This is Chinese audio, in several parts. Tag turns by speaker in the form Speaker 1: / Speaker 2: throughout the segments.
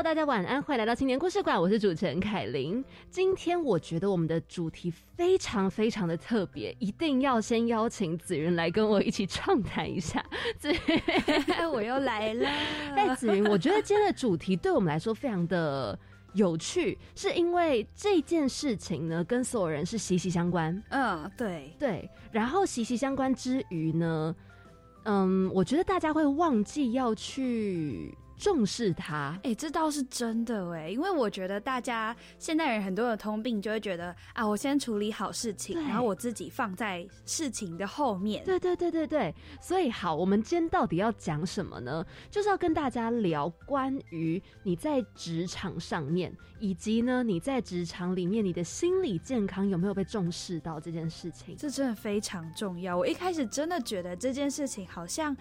Speaker 1: Hello，大家晚安，欢迎来到青年故事馆，我是主持人凯琳。今天我觉得我们的主题非常非常的特别，一定要先邀请子云来跟我一起畅谈一下。子云，
Speaker 2: 我又来了。
Speaker 1: 哎，子云，我觉得今天的主题对我们来说非常的有趣，是因为这件事情呢跟所有人是息息相关。
Speaker 2: 嗯，对
Speaker 1: 对。然后息息相关之余呢，嗯，我觉得大家会忘记要去。重视它，
Speaker 2: 哎，这倒是真的哎，因为我觉得大家现代人很多的通病就会觉得啊，我先处理好事情，然后我自己放在事情的后面。
Speaker 1: 对对对对对，所以好，我们今天到底要讲什么呢？就是要跟大家聊关于你在职场上面，以及呢你在职场里面你的心理健康有没有被重视到这件事情？
Speaker 2: 这真的非常重要。我一开始真的觉得这件事情好像。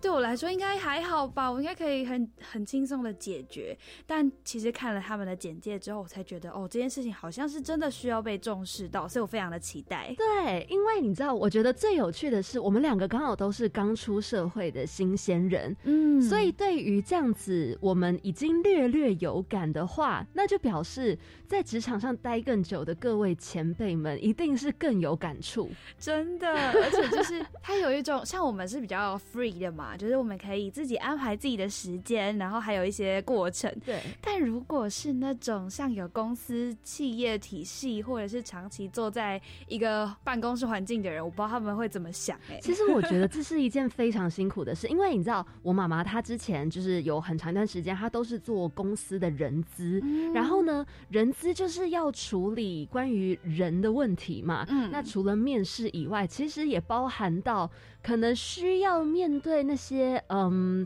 Speaker 2: 对我来说应该还好吧，我应该可以很很轻松的解决。但其实看了他们的简介之后，我才觉得哦，这件事情好像是真的需要被重视到，所以我非常的期待。
Speaker 1: 对，因为你知道，我觉得最有趣的是，我们两个刚好都是刚出社会的新鲜人，嗯，所以对于这样子我们已经略略有感的话，那就表示在职场上待更久的各位前辈们一定是更有感触，
Speaker 2: 真的。而且就是他有一种像我们是比较 free 的嘛。就是我们可以自己安排自己的时间，然后还有一些过程。
Speaker 1: 对，
Speaker 2: 但如果是那种像有公司企业体系，或者是长期坐在一个办公室环境的人，我不知道他们会怎么想。哎，
Speaker 1: 其实我觉得这是一件非常辛苦的事，因为你知道，我妈妈她之前就是有很长一段时间，她都是做公司的人资，然后呢，人资就是要处理关于人的问题嘛。嗯，那除了面试以外，其实也包含到可能需要面对那。些嗯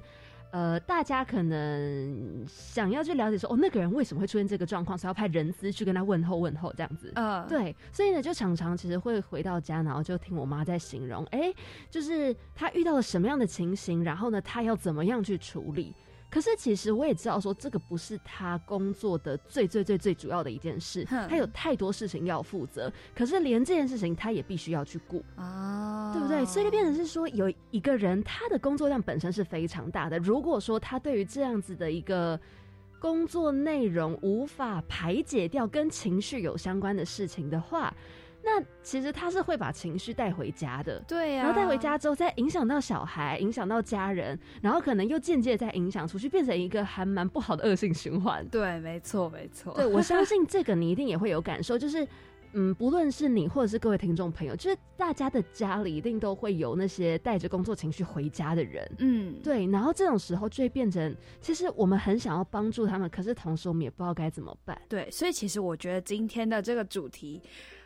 Speaker 1: 呃，大家可能想要去了解说，哦，那个人为什么会出现这个状况，所以要派人资去跟他问候问候这样子。嗯，对，所以呢，就常常其实会回到家，然后就听我妈在形容，哎，就是他遇到了什么样的情形，然后呢，他要怎么样去处理。可是其实我也知道，说这个不是他工作的最最最最主要的一件事，他有太多事情要负责。可是连这件事情他也必须要去顾啊，对不对？所以就变成是说，有一个人他的工作量本身是非常大的。如果说他对于这样子的一个工作内容无法排解掉跟情绪有相关的事情的话，那其实他是会把情绪带回家的，
Speaker 2: 对呀。
Speaker 1: 然后带回家之后，再影响到小孩，影响到家人，然后可能又间接再影响出去，变成一个还蛮不好的恶性循环。
Speaker 2: 对，没错，没错。
Speaker 1: 对，我相信这个你一定也会有感受，就是。嗯，不论是你或者是各位听众朋友，就是大家的家里一定都会有那些带着工作情绪回家的人，嗯，对。然后这种时候就会变成，其实我们很想要帮助他们，可是同时我们也不知道该怎么办。
Speaker 2: 对，所以其实我觉得今天的这个主题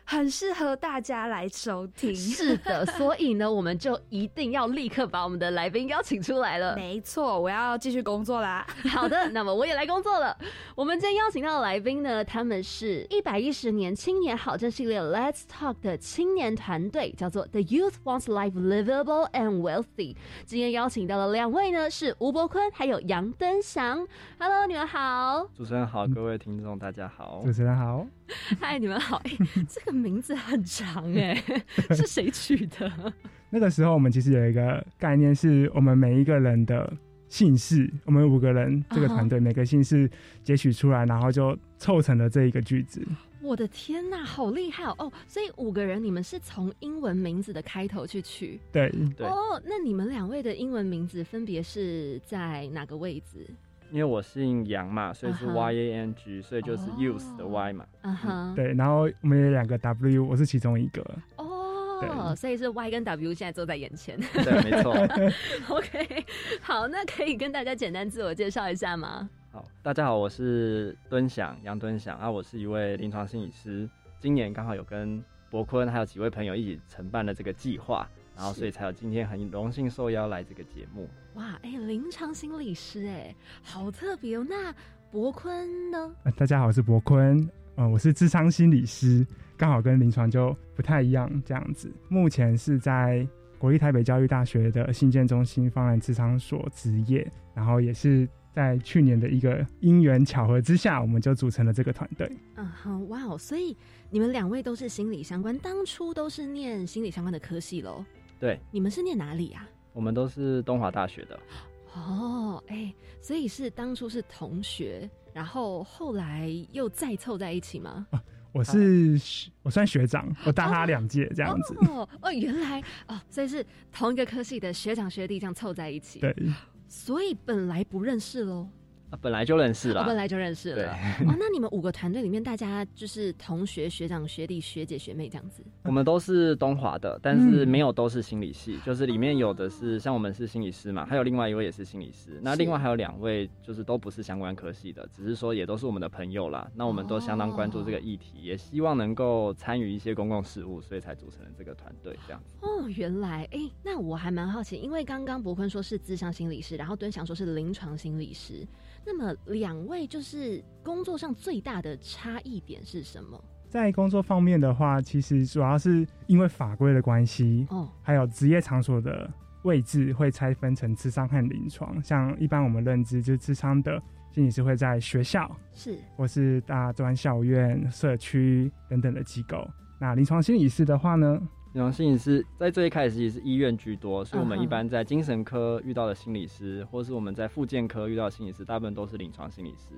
Speaker 2: 很适合大家来收听。
Speaker 1: 是的，所以呢，我们就一定要立刻把我们的来宾邀请出来了。
Speaker 2: 没错，我要继续工作啦。
Speaker 1: 好的，那么我也来工作了。我们今天邀请到的来宾呢，他们是一百一十年青年好。这系列 Let's Talk 的青年团队叫做 The Youth Wants Life Livable and Wealthy。今天邀请到的两位呢是吴伯坤还有杨登祥。Hello，你们好。
Speaker 3: 主持人好，各位听众大家好。
Speaker 4: 主持人好。
Speaker 1: 嗨，你们好。这个名字很长哎，是谁取的？
Speaker 4: 那个时候我们其实有一个概念，是我们每一个人的姓氏，我们五个人这个团队每个姓氏截取出来，然后就凑成了这一个句子。
Speaker 1: 我的天呐，好厉害哦！哦，所以五个人，你们是从英文名字的开头去取？
Speaker 4: 对
Speaker 3: 对。
Speaker 1: 哦，那你们两位的英文名字分别是在哪个位置？
Speaker 3: 因为我姓杨嘛，所以是 Y A N G，所以就是 Youth 的 Y 嘛。
Speaker 4: 嗯哼。对，然后我们有两个 W，我是其中一个。
Speaker 1: 哦，所以是 Y 跟 W 现在坐在眼前。
Speaker 3: 对，没错。
Speaker 1: OK，好，那可以跟大家简单自我介绍一下吗？
Speaker 3: 好，大家好，我是敦祥，杨敦祥啊，我是一位临床心理师。今年刚好有跟博坤还有几位朋友一起承办了这个计划，然后所以才有今天很荣幸受邀来这个节目。
Speaker 1: 哇，哎，临床心理师，哎，好特别哦。那博坤呢？
Speaker 4: 大家好，我是博坤，呃，我是智商心理师。刚好跟临床就不太一样这样子。目前是在国立台北教育大学的信建中心方案智商所职业，然后也是在去年的一个因缘巧合之下，我们就组成了这个团队。
Speaker 1: 嗯，好，哇哦，所以你们两位都是心理相关，当初都是念心理相关的科系喽？
Speaker 3: 对，
Speaker 1: 你们是念哪里啊？
Speaker 3: 我们都是东华大学的。
Speaker 1: 哦，哎，所以是当初是同学，然后后来又再凑在一起吗？
Speaker 4: 我是我算学长，我大他两届这样子。
Speaker 1: 哦哦，原来哦，所以是同一个科系的学长学弟这样凑在一起。
Speaker 4: 对，
Speaker 1: 所以本来不认识喽。
Speaker 3: 本来就认识了，
Speaker 1: 本来就认识了。哦，那你们五个团队里面，大家就是同学、学长、学弟、学姐、学妹这样子。
Speaker 3: 我们都是东华的，但是没有都是心理系，就是里面有的是像我们是心理师嘛，还有另外一位也是心理师。那另外还有两位就是都不是相关科系的，只是说也都是我们的朋友啦。那我们都相当关注这个议题，也希望能够参与一些公共事务，所以才组成了这个团队这样子。
Speaker 1: 哦，原来哎，那我还蛮好奇，因为刚刚博坤说是智商心理师，然后敦祥说是临床心理师。那么两位就是工作上最大的差异点是什么？
Speaker 4: 在工作方面的话，其实主要是因为法规的关系，哦，还有职业场所的位置会拆分成智商和临床。像一般我们认知，就是智商的心理师会在学校，
Speaker 1: 是
Speaker 4: 或是大专校院、社区等等的机构。那临床心理师的话呢？
Speaker 3: 临床心理师在最一开始也是医院居多，所以我们一般在精神科遇到的心理师，或是我们在复健科遇到的心理师，大部分都是临床心理师。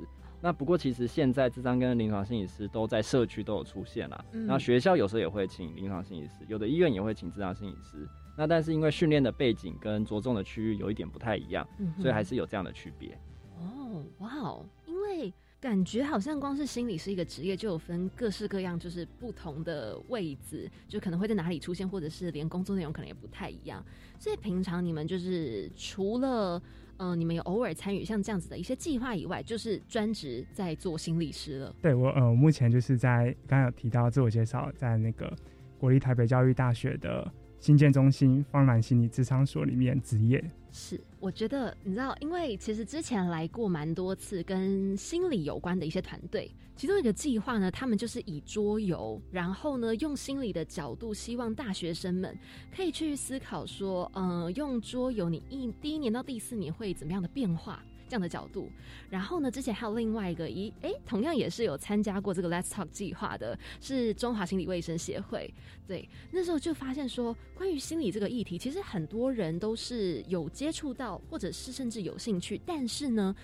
Speaker 3: 那不过其实现在智商跟临床心理师都在社区都有出现啦。那学校有时候也会请临床心理师，有的医院也会请智商心理师。那但是因为训练的背景跟着重的区域有一点不太一样，所以还是有这样的区别。
Speaker 1: 哦，哇哦，因为。感觉好像光是心理是一个职业，就有分各式各样，就是不同的位置，就可能会在哪里出现，或者是连工作内容可能也不太一样。所以平常你们就是除了嗯，你们有偶尔参与像这样子的一些计划以外，就是专职在做心理师了。
Speaker 4: 对我呃，目前就是在刚刚有提到自我介绍，在那个国立台北教育大学的。新建中心方兰心理智商所里面职业
Speaker 1: 是，我觉得你知道，因为其实之前来过蛮多次跟心理有关的一些团队，其中一个计划呢，他们就是以桌游，然后呢用心理的角度，希望大学生们可以去思考说，嗯，用桌游你一第一年到第四年会怎么样的变化。这样的角度，然后呢？之前还有另外一个，一哎，同样也是有参加过这个 Let's Talk 计划的，是中华心理卫生协会。对，那时候就发现说，关于心理这个议题，其实很多人都是有接触到，或者是甚至有兴趣，但是呢，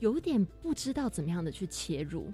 Speaker 1: 有点不知道怎么样的去切入。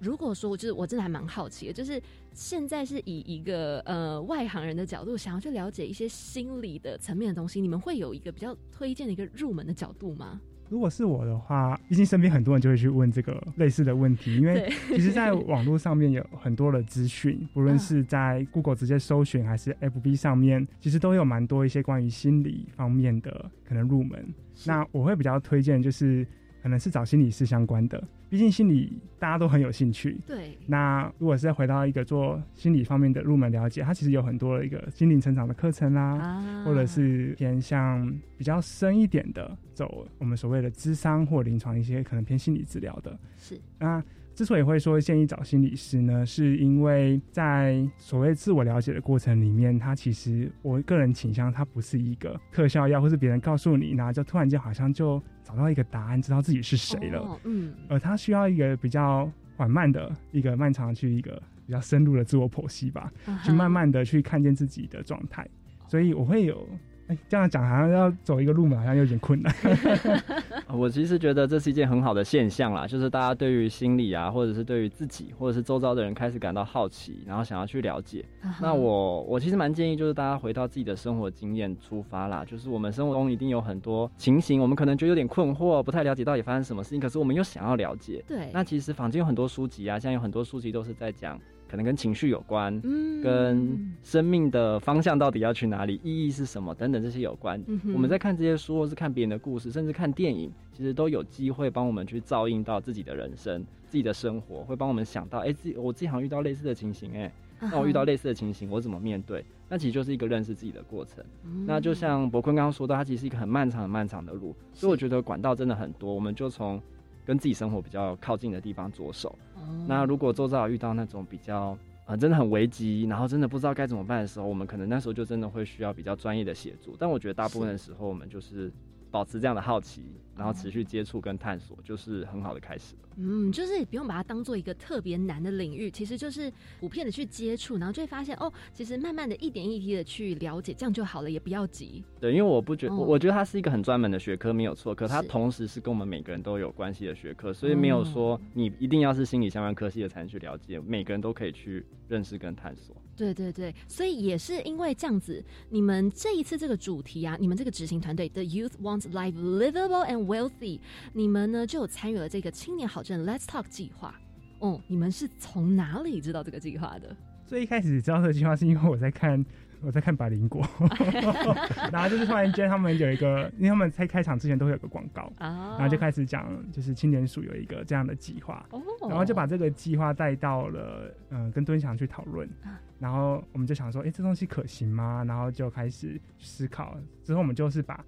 Speaker 1: 如果说，就是我真的还蛮好奇的，就是现在是以一个呃外行人的角度，想要去了解一些心理的层面的东西，你们会有一个比较推荐的一个入门的角度吗？
Speaker 4: 如果是我的话，毕竟身边很多人就会去问这个类似的问题，因为其实，在网络上面有很多的资讯，不论是在 Google 直接搜寻，还是 FB 上面，其实都有蛮多一些关于心理方面的可能入门。那我会比较推荐就是。可能是找心理师相关的，毕竟心理大家都很有兴趣。
Speaker 1: 对。
Speaker 4: 那如果是回到一个做心理方面的入门了解，它其实有很多一个心灵成长的课程啦，或者是偏向比较深一点的，走我们所谓的智商或临床一些可能偏心理治疗的。
Speaker 1: 是。
Speaker 4: 那之所以会说建议找心理师呢，是因为在所谓自我了解的过程里面，它其实我个人倾向它不是一个特效药，或是别人告诉你，然后就突然间好像就。找到一个答案，知道自己是谁了。嗯，而它需要一个比较缓慢的一个漫长去一个比较深入的自我剖析吧，去慢慢的去看见自己的状态。所以我会有。哎，这样讲好像要走一个路嘛，好像有点困难。
Speaker 3: 我其实觉得这是一件很好的现象啦，就是大家对于心理啊，或者是对于自己，或者是周遭的人开始感到好奇，然后想要去了解。那我我其实蛮建议，就是大家回到自己的生活经验出发啦，就是我们生活中一定有很多情形，我们可能觉得有点困惑，不太了解到底发生什么事情，可是我们又想要了解。
Speaker 1: 对。
Speaker 3: 那其实坊间有很多书籍啊，现在有很多书籍都是在讲。可能跟情绪有关，嗯，跟生命的方向到底要去哪里，意义是什么等等这些有关。我们在看这些书，或是看别人的故事，甚至看电影，其实都有机会帮我们去照应到自己的人生、自己的生活，会帮我们想到，哎，自己我自己好像遇到类似的情形，哎，那我遇到类似的情形，我怎么面对？那其实就是一个认识自己的过程。那就像博坤刚刚说到，它其实是一个很漫长、很漫长的路，所以我觉得管道真的很多，我们就从。跟自己生活比较靠近的地方着手。那如果周遭遇到那种比较呃真的很危急，然后真的不知道该怎么办的时候，我们可能那时候就真的会需要比较专业的协助。但我觉得大部分的时候，我们就是保持这样的好奇，然后持续接触跟探索，就是很好的开始了。
Speaker 1: 嗯，就是不用把它当做一个特别难的领域，其实就是普遍的去接触，然后就会发现哦，其实慢慢的一点一滴的去了解，这样就好了，也不要急。
Speaker 3: 对，因为我不觉，
Speaker 1: 哦
Speaker 3: 我我觉得它是一个很专门的学科，没有错。可它同时是跟我们每个人都有关系的学科，所以没有说你一定要是心理相关科系的才能去了解，每个人都可以去认识跟探索。
Speaker 1: 对对对，所以也是因为这样子，你们这一次这个主题啊，你们这个执行团队 The Youth Wants Life Livable and Wealthy，你们呢就有参与了这个青年好证 Let's Talk 计划。哦，你们是从哪里知道这个计划的？
Speaker 4: 最一开始知道这个计划是因为我在看 我在看百灵果，然后就是突然间他们有一个，因为他们在开场之前都会有个广告，
Speaker 1: 啊。
Speaker 4: 然后就开始讲就是青年署有一个这样的计划，
Speaker 1: 哦，
Speaker 4: 然后就把这个计划带到了嗯、呃跟敦祥去讨论。
Speaker 1: 啊，
Speaker 4: 然后我们就想说，哎、这东西可行吗？然后就开始思考，之后我们就是把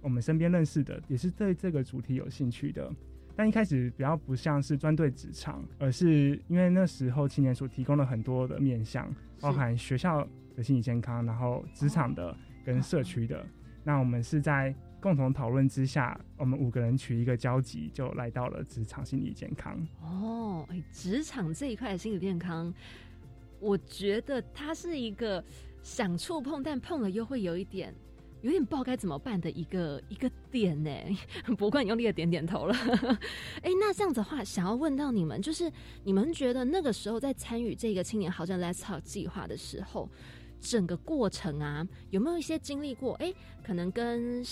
Speaker 4: 我们身边认识的，也是对这个主题有兴趣的。但一开始比较不像是专对职场，而是因为那时候青年所提供了很多的面向，包含学校的心理健康，然后职场的跟社区的。那我们是在共同讨论之下，我们五个人取一个交集，就来到了职场心理健康。
Speaker 1: 哦，哎，职场这一块的心理健康，我觉得它是一个想触碰，但碰了又会有一点。有点不知道该怎么办的一个一个点呢，不过你用力的点点头了。哎、那这样子的话，想要问到你们，就是你们觉得那个时候在参与这个青年好证 Let's Talk 计划的时候，整个过程啊，有没有一些经历过？哎、可能跟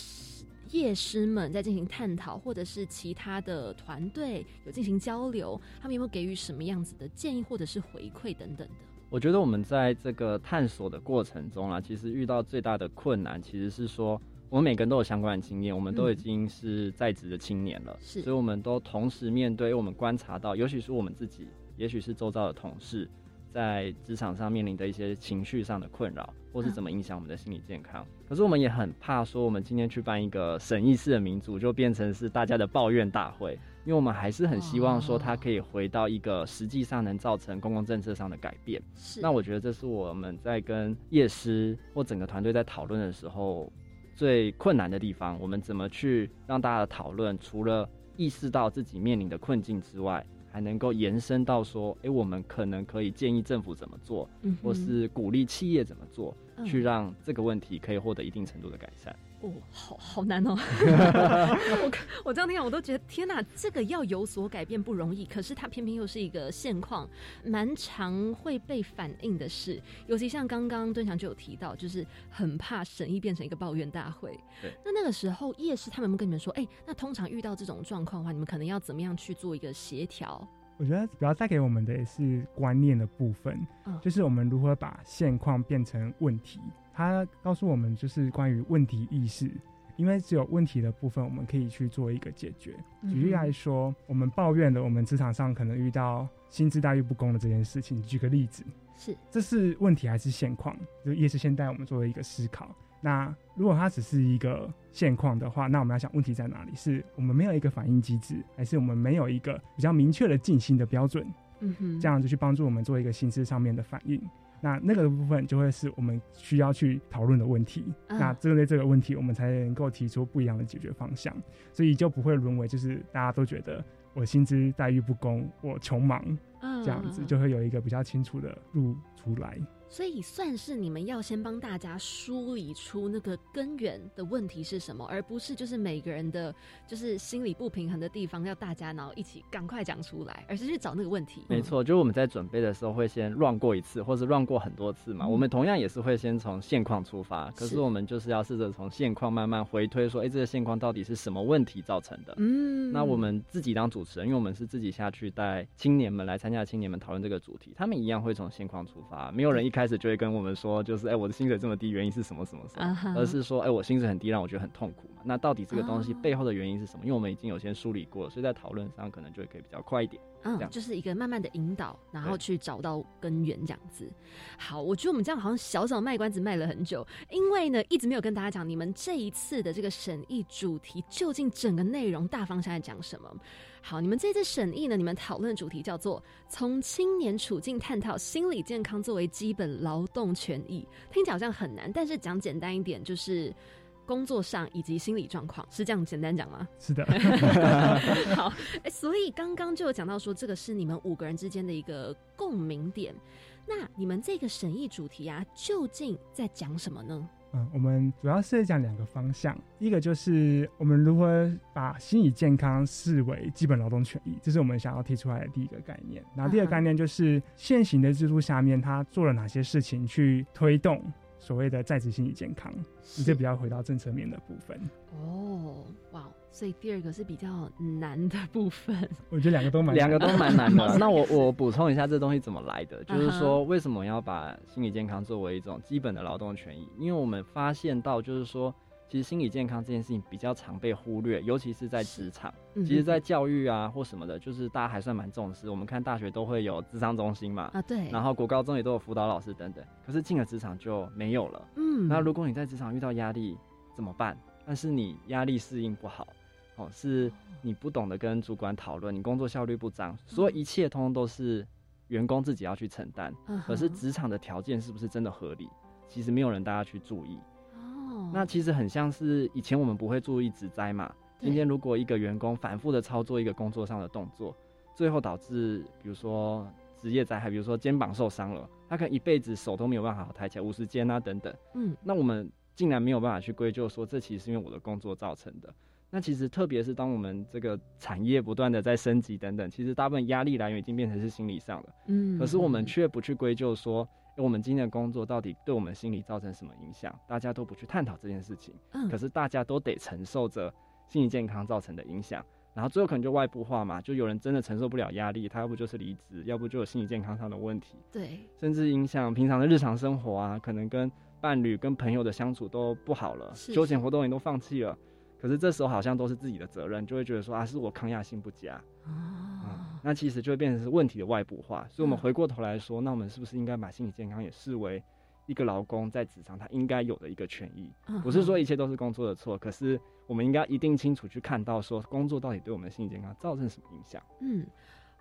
Speaker 1: 夜师们在进行探讨，或者是其他的团队有进行交流，他们有没有给予什么样子的建议或者是回馈等等的？
Speaker 3: 我觉得我们在这个探索的过程中啊，其实遇到最大的困难，其实是说我们每个人都有相关的经验，我们都已经是在职的青年了，
Speaker 1: 是。
Speaker 3: 所以我们都同时面对我们观察到，尤其是我们自己，也许是周遭的同事，在职场上面临的一些情绪上的困扰，或是怎么影响我们的心理健康。可是我们也很怕说，我们今天去办一个审议式的民主，就变成是大家的抱怨大会，因为我们还是很希望说，它可以回到一个实际上能造成公共政策上的改变。
Speaker 1: 是
Speaker 3: 那我觉得这是我们在跟业师或整个团队在讨论的时候最困难的地方。我们怎么去让大家的讨论，除了意识到自己面临的困境之外，还能够延伸到说，诶，我们可能可以建议政府怎么做，
Speaker 1: 嗯
Speaker 3: 或是鼓励企业怎么做，
Speaker 1: 嗯
Speaker 3: 去让这个问题可以获得一定程度的改善。
Speaker 1: 哦，好好难哦！我我这样听，我都觉得天哪，这个要有所改变不容易。可是它偏偏又是一个现况，蛮常会被反映的事。尤其像刚刚敦祥就有提到，就是很怕审议变成一个抱怨大会。
Speaker 3: 对，
Speaker 1: 那那个时候夜市他们有没有跟你们说，哎、那通常遇到这种状况的话，你们可能要怎么样去做一个协调？
Speaker 4: 我觉得主要带给我们的也是观念的部分，
Speaker 1: 嗯
Speaker 4: 就是我们如何把现况变成问题。它告诉我们就是关于问题意识，因为只有问题的部分，我们可以去做一个解决。举例来说，我们抱怨了我们职场上可能遇到薪资待遇不公的这件事情。举个例子，
Speaker 1: 是
Speaker 4: 这是问题还是现况？就也是现带我们做了一个思考。那如果它只是一个现况的话，那我们要想问题在哪里？是我们没有一个反应机制，还是我们没有一个比较明确的进行的标准？
Speaker 1: 嗯哼，
Speaker 4: 这样就去帮助我们做一个心智上面的反应。那那个部分就会是我们需要去讨论的问题。
Speaker 1: 嗯
Speaker 4: 那针对这个问题，我们才能够提出不一样的解决方向，所以就不会沦为就是大家都觉得我薪资待遇不公，我穷忙
Speaker 1: 嗯
Speaker 4: 这样子，就会有一个比较清楚的路出来。
Speaker 1: 所以算是你们要先帮大家梳理出那个根源的问题是什么，而不是就是每个人的就是心理不平衡的地方要大家然后一起赶快讲出来，而是去找那个问题。
Speaker 3: 没错，就是我们在准备的时候会先乱过一次，或是乱过很多次嘛。
Speaker 1: 嗯
Speaker 3: 我们同样也是会先从现况出发，可
Speaker 1: 是
Speaker 3: 是我们就是要试着从现况慢慢回推，说，哎、这个现况到底是什么问题造成的？
Speaker 1: 嗯，
Speaker 3: 那我们自己当主持人，因为我们是自己下去带青年们来参加青年们讨论这个主题，他们一样会从现况出发，没有人一开始就会跟我们说，就是哎、我的薪水这么低，原因是什么什么什么，而是说，哎、我薪水很低，让我觉得很痛苦嘛。那到底这个东西
Speaker 1: 哦
Speaker 3: 背后的原因是什么？因为我们已经有先梳理过了，所以在讨论上可能就会可以比较快一点。
Speaker 1: 嗯，就是一个慢慢的引导，然后去找到根源这样子。好，我觉得我们这样好像小小卖关子卖了很久，因为呢一直没有跟大家讲你们这一次的这个审议主题究竟整个内容大方向在讲什么。好，你们这次审议呢，你们讨论的主题叫做从青年处境探讨心理健康作为基本劳动权益，听起来好像很难，但是讲简单一点就是。工作上以及心理状况是这样简单讲吗？
Speaker 4: 是的，
Speaker 1: 好，哎、所以刚刚就有讲到说，这个是你们五个人之间的一个共鸣点。那你们这个审议主题啊，究竟在讲什么呢？
Speaker 4: 嗯，我们主要是讲两个方向，一个就是我们如何把心理健康视为基本劳动权益，这是我们想要提出来的第一个概念。然后第二个概念就是现行的制度下面，它做了哪些事情去推动所谓的在职心理健康，这比较回到政策面的部分。
Speaker 1: 哦，哇，所以第二个是比较难的部分。
Speaker 4: 我觉得两个都蛮
Speaker 3: 两个都蛮难的。那我我补充一下，这东西怎么来的？就是说，为什么要把心理健康作为一种基本的劳动权益？因为我们发现到，就是说，其实心理健康这件事情比较常被忽略，尤其是在职场。
Speaker 1: 嗯
Speaker 3: 其实，在教育啊或什么的，就是大家还算蛮重视。我们看大学都会有智商中心嘛，
Speaker 1: 啊，对，
Speaker 3: 然后国高中也都有辅导老师等等。可是进了职场就没有了。
Speaker 1: 嗯，
Speaker 3: 那如果你在职场遇到压力怎么办？但是你压力适应不好，哦，是你不懂得跟主管讨论，你工作效率不彰，所有一切通通都是员工自己要去承担。
Speaker 1: 嗯
Speaker 3: 可是职场的条件是不是真的合理？其实没有人大家去注意。
Speaker 1: 哦，
Speaker 3: 那其实很像是以前我们不会注意职灾嘛。今天如果一个员工反复的操作一个工作上的动作，最后导致比如说职业灾害，比如说肩膀受伤了，他可能一辈子手都没有办法抬起来，五十肩啊等等。
Speaker 1: 嗯
Speaker 3: 那我们竟然没有办法去归咎说这其实是因为我的工作造成的。那其实特别是当我们这个产业不断的在升级等等，其实大部分压力来源已经变成是心理上的。
Speaker 1: 嗯，
Speaker 3: 可是我们
Speaker 1: 嗯
Speaker 3: 却不去归咎说，诶我们今天的工作到底对我们心理造成什么影响，大家都不去探讨这件事情。
Speaker 1: 嗯
Speaker 3: 可是大家都得承受着心理健康造成的影响，然后最后可能就外部化嘛，就有人真的承受不了压力，他要不就是离职，要不就有心理健康上的问题，
Speaker 1: 对，
Speaker 3: 甚至影响平常的日常生活啊，可能跟伴侣、跟朋友的相处都不好了，休闲活动也都放弃了。可是这时候好像都是自己的责任，就会觉得说啊，是我抗压性不佳，
Speaker 1: 哦
Speaker 3: 嗯，，那其实就会变成是问题的外部化。所以，我们
Speaker 1: 嗯
Speaker 3: 回过头来说，那我们是不是应该把心理健康也视为一个劳工在职场他应该有的一个权益？
Speaker 1: 嗯
Speaker 3: 不是说一切都是工作的错，可是我们应该一定清楚去看到说工作到底对我们的心理健康造成什么影响。
Speaker 1: 嗯，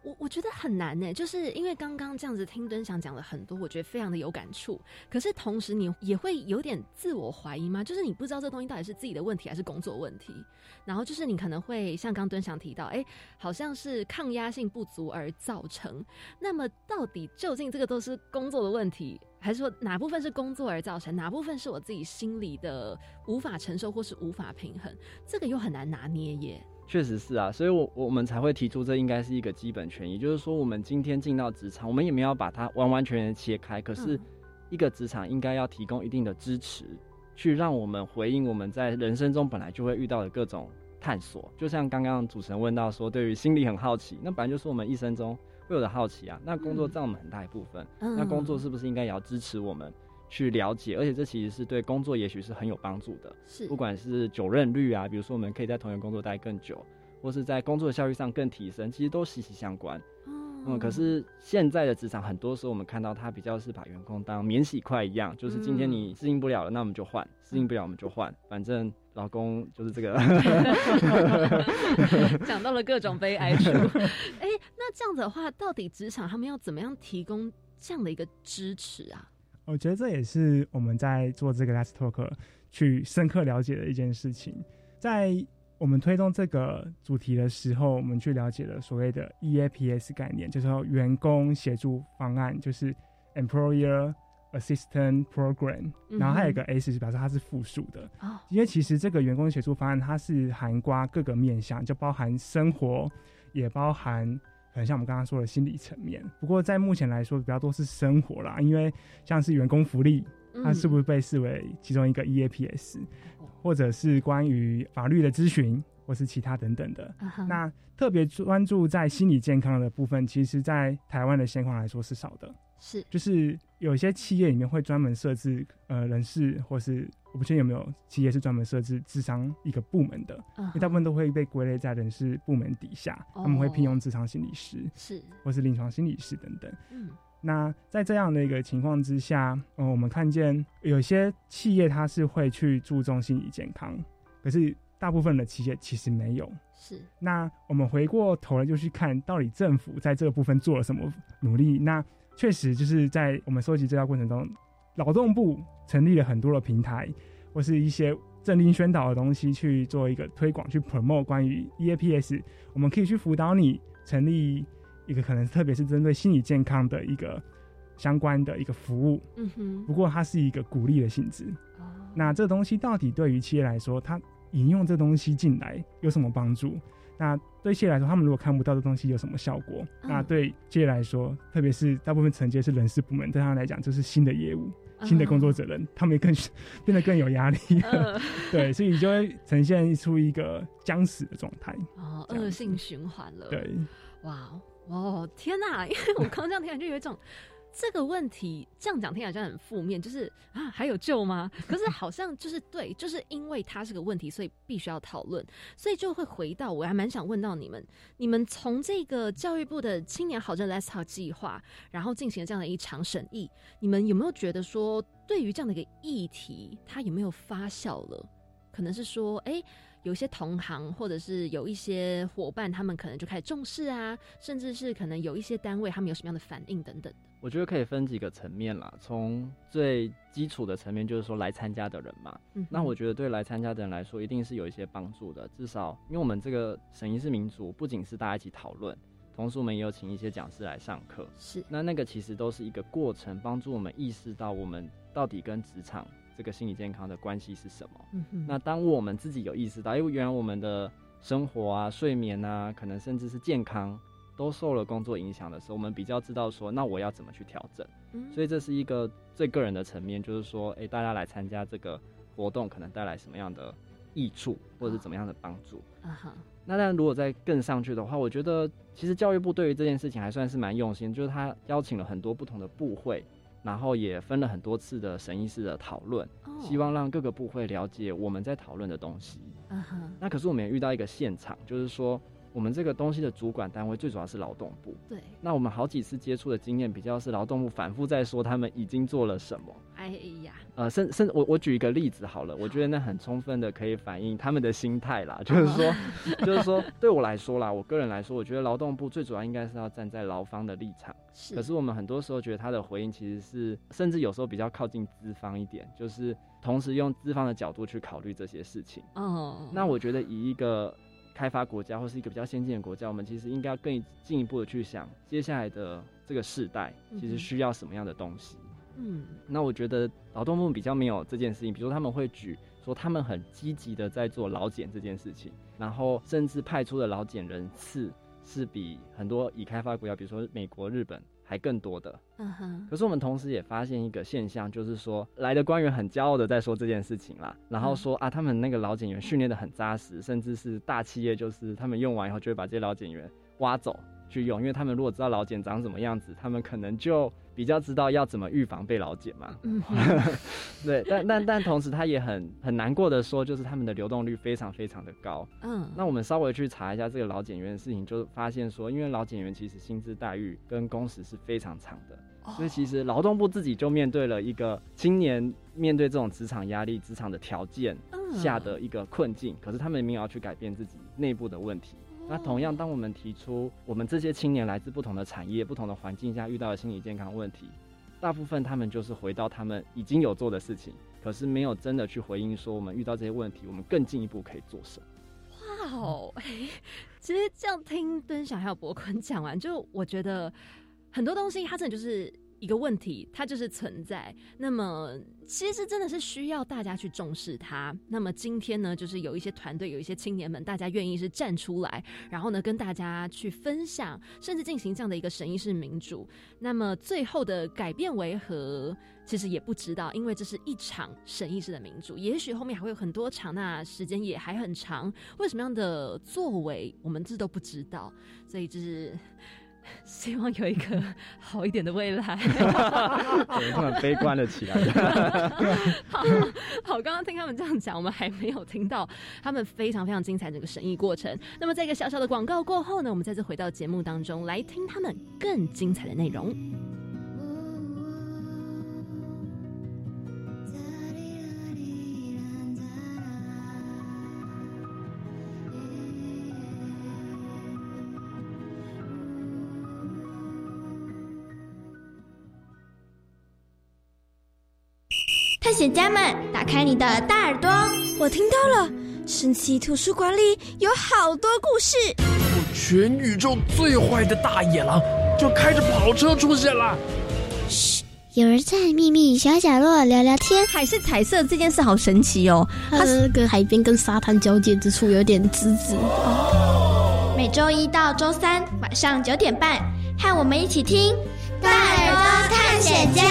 Speaker 1: 我我觉得很难呢，就是因为刚刚这样子听敦祥讲了很多，我觉得非常的有感触。可是同时你也会有点自我怀疑吗？就是你不知道这东西到底是自己的问题还是工作问题。然后就是你可能会像刚敦祥提到，哎、好像是抗压性不足而造成。那么到底究竟这个都是工作的问题，还是说哪部分是工作而造成，哪部分是我自己心里的无法承受或是无法平衡？这个又很难拿捏耶。
Speaker 3: 确实是啊，所以我我们才会提出这应该是一个基本权益，就是说我们今天进到职场，我们也没有把它完完全全切开，可是
Speaker 1: 嗯
Speaker 3: 一个职场应该要提供一定的支持，去让我们回应我们在人生中本来就会遇到的各种探索。就像刚刚主持人问到说，对于心理很好奇，那本来就是我们一生中会有的好奇啊。那工作
Speaker 1: 嗯
Speaker 3: 占我们很大一部分，
Speaker 1: 嗯
Speaker 3: 那工作是不是应该也要支持我们去了解？而且这其实是对工作也许是很有帮助的。
Speaker 1: 是
Speaker 3: 不管是久任率啊，比如说我们可以在同一个工作待更久，或是在工作的效率上更提升，其实都息息相关。嗯，可是现在的职场很多时候我们看到它比较是把员工当免洗筷一样，就是今天你适应不了了，那我们就换；适应不了我们就换，反正老公就是这个。
Speaker 1: 讲到了各种悲哀处。哎、那这样子的话，到底职场他们要怎么样提供这样的一个支持啊？
Speaker 4: 我觉得这也是我们在做这个 Let's Talk 去深刻了解的一件事情。在我们推动这个主题的时候，我们去了解了所谓的 EAPS 概念，就是说员工协助方案，就是 Employer Assistant Program，
Speaker 1: 嗯
Speaker 4: 然后还有一个 S 是表示它是复数的，
Speaker 1: 哦，
Speaker 4: 因为其实这个员工协助方案它是涵盖各个面向，就包含生活，也包含可能像我们刚刚说的心理层面。不过在目前来说，比较多是生活啦，因为像是员工福利，它是不
Speaker 1: 是？
Speaker 4: 被视为其中一个 EAPS，
Speaker 1: 哦
Speaker 4: 或者是关于法律的咨询，或是其他等等的。那特别专注在心理健康的部分，其实在台湾的现况来说是少的。
Speaker 1: 是
Speaker 4: 就是有一些企业里面会专门设置呃人事，或是我不确定有没有企业是专门设置智商一个部门的，
Speaker 1: 嗯
Speaker 4: 因为大部分都会被归类在人事部门底下，
Speaker 1: 哦
Speaker 4: 他们会聘用智商心理师
Speaker 1: 是
Speaker 4: 或是临床心理师等等。
Speaker 1: 嗯
Speaker 4: 那在这样的一个情况之下，呃，我们看见有些企业它是会去注重心理健康，可是大部分的企业其实没有。
Speaker 1: 是，
Speaker 4: 那我们回过头来就去看到底政府在这个部分做了什么努力。那确实就是在我们收集资料过程中，劳动部成立了很多的平台，或是一些政令宣导的东西去做一个推广，去 promote 关于 EAPS。我们可以去辅导你成立一个可能特别是针对心理健康的一个相关的一个服务。
Speaker 1: 嗯哼，
Speaker 4: 不过它是一个鼓励的性质。
Speaker 1: 哦
Speaker 4: 那这东西到底对于企业来说，它引用这东西进来有什么帮助？那对企业来说，他们如果看不到这东西有什么效果？
Speaker 1: 嗯
Speaker 4: 那对企业来说，特别是大部分承接是人事部门，对他们来讲就是新的业务、新的工作责任，他们也更 变得更有压力。
Speaker 1: 嗯
Speaker 4: 对，所以就会呈现出一个僵死的状态。
Speaker 1: 哦，恶性循环了。
Speaker 4: 对，
Speaker 1: 哇哦，天哪！因为我刚刚这样听就有一种。这个问题这样讲听起来好像很负面，就是啊还有救吗？可是好像就是对，就是因为它是个问题，所以必须要讨论，所以就会回到我还蛮想问到你们，你们从这个教育部的青年好政 Let's Talk 计划，然后进行了这样的一场审议，你们有没有觉得说，对于这样的一个议题，它有没有发酵了？可能是说，哎、有些同行或者是有一些伙伴，他们可能就开始重视啊，甚至是可能有一些单位他们有什么样的反应等等的。
Speaker 3: 我觉得可以分几个层面啦。从最基础的层面，就是说来参加的人嘛。
Speaker 1: 嗯，
Speaker 3: 那我觉得对来参加的人来说，一定是有一些帮助的。至少，因为我们这个审议式民主，不仅是大家一起讨论，同时我们也有请一些讲师来上课。
Speaker 1: 是
Speaker 3: 那那个其实都是一个过程，帮助我们意识到我们到底跟职场这个心理健康的关系是什么。
Speaker 1: 嗯，
Speaker 3: 那当我们自己有意识到，因为原来我们的生活啊、睡眠啊，可能甚至是健康，都受了工作影响的时候，我们比较知道说，那我要怎么去调整。
Speaker 1: 嗯
Speaker 3: 所以这是一个最个人的层面，就是说，诶，大家来参加这个活动，可能带来什么样的益处，或者是怎么样的帮助。
Speaker 1: 啊哈，
Speaker 3: 那当然，如果再更上去的话，我觉得其实教育部对于这件事情还算是蛮用心，就是他邀请了很多不同的部会，然后也分了很多次的审议式的讨论，
Speaker 1: 哦，
Speaker 3: 希望让各个部会了解我们在讨论的东西。那可是我们也遇到一个现场，就是说我们这个东西的主管单位最主要是劳动部。
Speaker 1: 对，
Speaker 3: 那我们好几次接触的经验比较是劳动部反复在说他们已经做了什么。
Speaker 1: 哎呀，
Speaker 3: 呃，甚甚我我举一个例子好了，我觉得那很充分的可以反映他们的心态啦，就是说，就是说对我来说啦，我个人来说，我觉得劳动部最主要应该是要站在劳方的立场。
Speaker 1: 是，
Speaker 3: 可是我们很多时候觉得他的回应其实是，甚至有时候比较靠近资方一点，就是同时用资方的角度去考虑这些事情。
Speaker 1: 哦，
Speaker 3: 那我觉得以一个开发国家或是一个比较先进的国家，我们其实应该要更进一步的去想，接下来的这个世代其实需要什么样的东西。
Speaker 1: 嗯
Speaker 3: 那我觉得劳动部比较没有这件事情，比如说他们会举说他们很积极的在做劳检这件事情，然后甚至派出的劳检人次是比很多已开发国家，比如说美国、日本还更多的。
Speaker 1: 嗯哼，
Speaker 3: 可是我们同时也发现一个现象，就是说来的官员很骄傲的在说这件事情啦，然后说啊，他们那个老警员训练的很扎实，甚至是大企业就是他们用完以后就会把这些老警员挖走去用，因为他们如果知道老警长什么样子，他们可能就比较知道要怎么预防被老茧嘛。
Speaker 1: 嗯，
Speaker 3: 对，但但但同时他也很很难过的说，就是他们的流动率非常非常的高。
Speaker 1: 嗯，
Speaker 3: 那我们稍微去查一下这个老检员的事情，就发现说，因为老检员其实薪资待遇跟工时是非常长的。
Speaker 1: 哦
Speaker 3: 所以其实劳动部自己就面对了一个青年面对这种职场压力、职场的条件
Speaker 1: 嗯
Speaker 3: 下的一个困境，可是他们没有要去改变自己内部的问题。那同样，当我们提出我们这些青年来自不同的产业、不同的环境下遇到的心理健康问题，大部分他们就是回到他们已经有做的事情，可是没有真的去回应说我们遇到这些问题，我们更进一步可以做什么。
Speaker 1: 哇哦，哎，其实这样听敦祥还有博坤讲完，就我觉得很多东西它真的就是一个问题，它就是存在。那么其实真的是需要大家去重视它。那么今天呢，就是有一些团队，有一些青年们，大家愿意是站出来，然后呢跟大家去分享，甚至进行这样的一个审议式民主。那么最后的改变为何？其实也不知道，因为这是一场审议式的民主，也许后面还会有很多场，那时间也还很长。为什么样的作为，我们这都不知道，所以就是 希望有一个 好一点的未来。
Speaker 3: 对，突然悲观了起来。
Speaker 1: 好，好，刚刚听他们这样讲，我们还没有听到他们非常非常精彩整个审议过程。那么，在一个小小的广告过后呢，我们再次回到节目当中来听他们更精彩的内容。
Speaker 5: 探险家们，打开你的大耳朵，
Speaker 6: 我听到了，神奇图书馆里有好多故事。
Speaker 7: 全宇宙最坏的大野狼就开着跑车出现了。
Speaker 5: 嘘，有人在秘密小角落聊聊天。
Speaker 6: 海是彩色这件事好神奇哦，
Speaker 8: 它是跟海边跟沙滩交界之处有点滋滋。
Speaker 5: 每周一到周三晚上九点半，和我们一起听《大耳朵探险家》。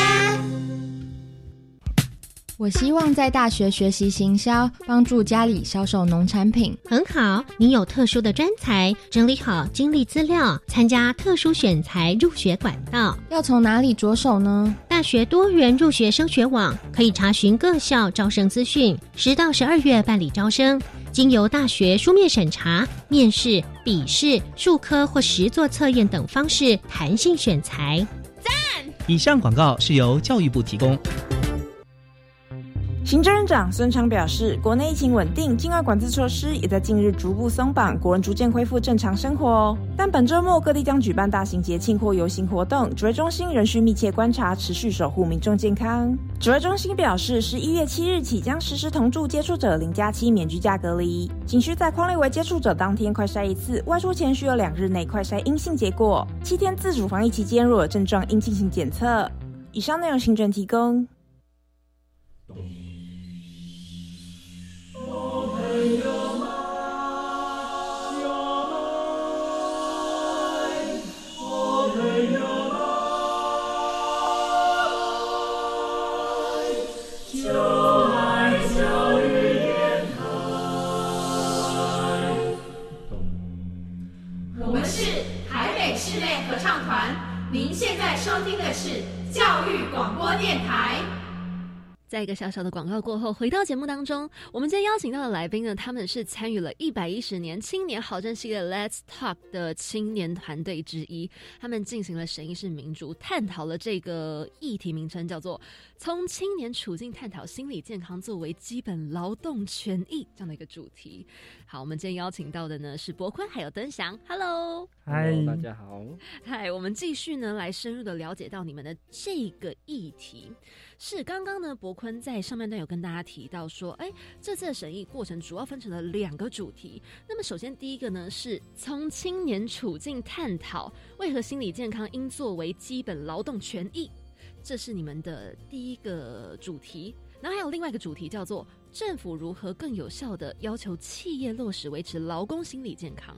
Speaker 9: 我希望在大学学习行销，帮助家里销售农产品。
Speaker 10: 很好，你有特殊的专才，整理好经历资料，参加特殊选材入学管道。
Speaker 9: 要从哪里着手呢？
Speaker 10: 大学多元入学升学网可以查询各校招生资讯，十到十二月办理招生，经由大学书面审查、面试、笔试、数科或实作测验等方式弹性选材。
Speaker 6: 赞！
Speaker 11: 以上广告是由教育部提供。
Speaker 12: 行政院长孙昌表示，国内疫情稳定，境外管制措施也在近日逐步松绑，国人逐渐恢复正常生活。但本周末各地将举办大型节庆或游行活动，指挥中心仍需密切观察，持续守护民众健康。指挥中心表示，十一月七日起将实施同住接触者零加七免居家隔离，仅需在框列为接触者当天快筛一次，外出前需有两日内快筛阴性结果，七天自主防疫期间若有症状应进行检测。以上内容行政提供。
Speaker 13: 电台。
Speaker 1: 在一个小小的广告过后，回到节目当中，我们今天邀请到的来宾呢，他们是参与了一百一十年青年好政系列 Let's Talk 的青年团队之一，他们进行了审议式民主，探讨了这个议题名称叫做“从青年处境探讨心理健康作为基本劳动权益”这样的一个主题。好，我们今天邀请到的呢是博坤还有登祥，Hello，
Speaker 4: 嗨，
Speaker 3: 大家好，
Speaker 1: 嗨，我们继续呢来深入的了解到你们的这个议题。是刚刚呢，博坤在上半段有跟大家提到说，哎，这次的审议过程主要分成了两个主题。那么，首先第一个呢，是从青年处境探讨为何心理健康应作为基本劳动权益，这是你们的第一个主题。那还有另外一个主题叫做政府如何更有效的要求企业落实维持劳工心理健康。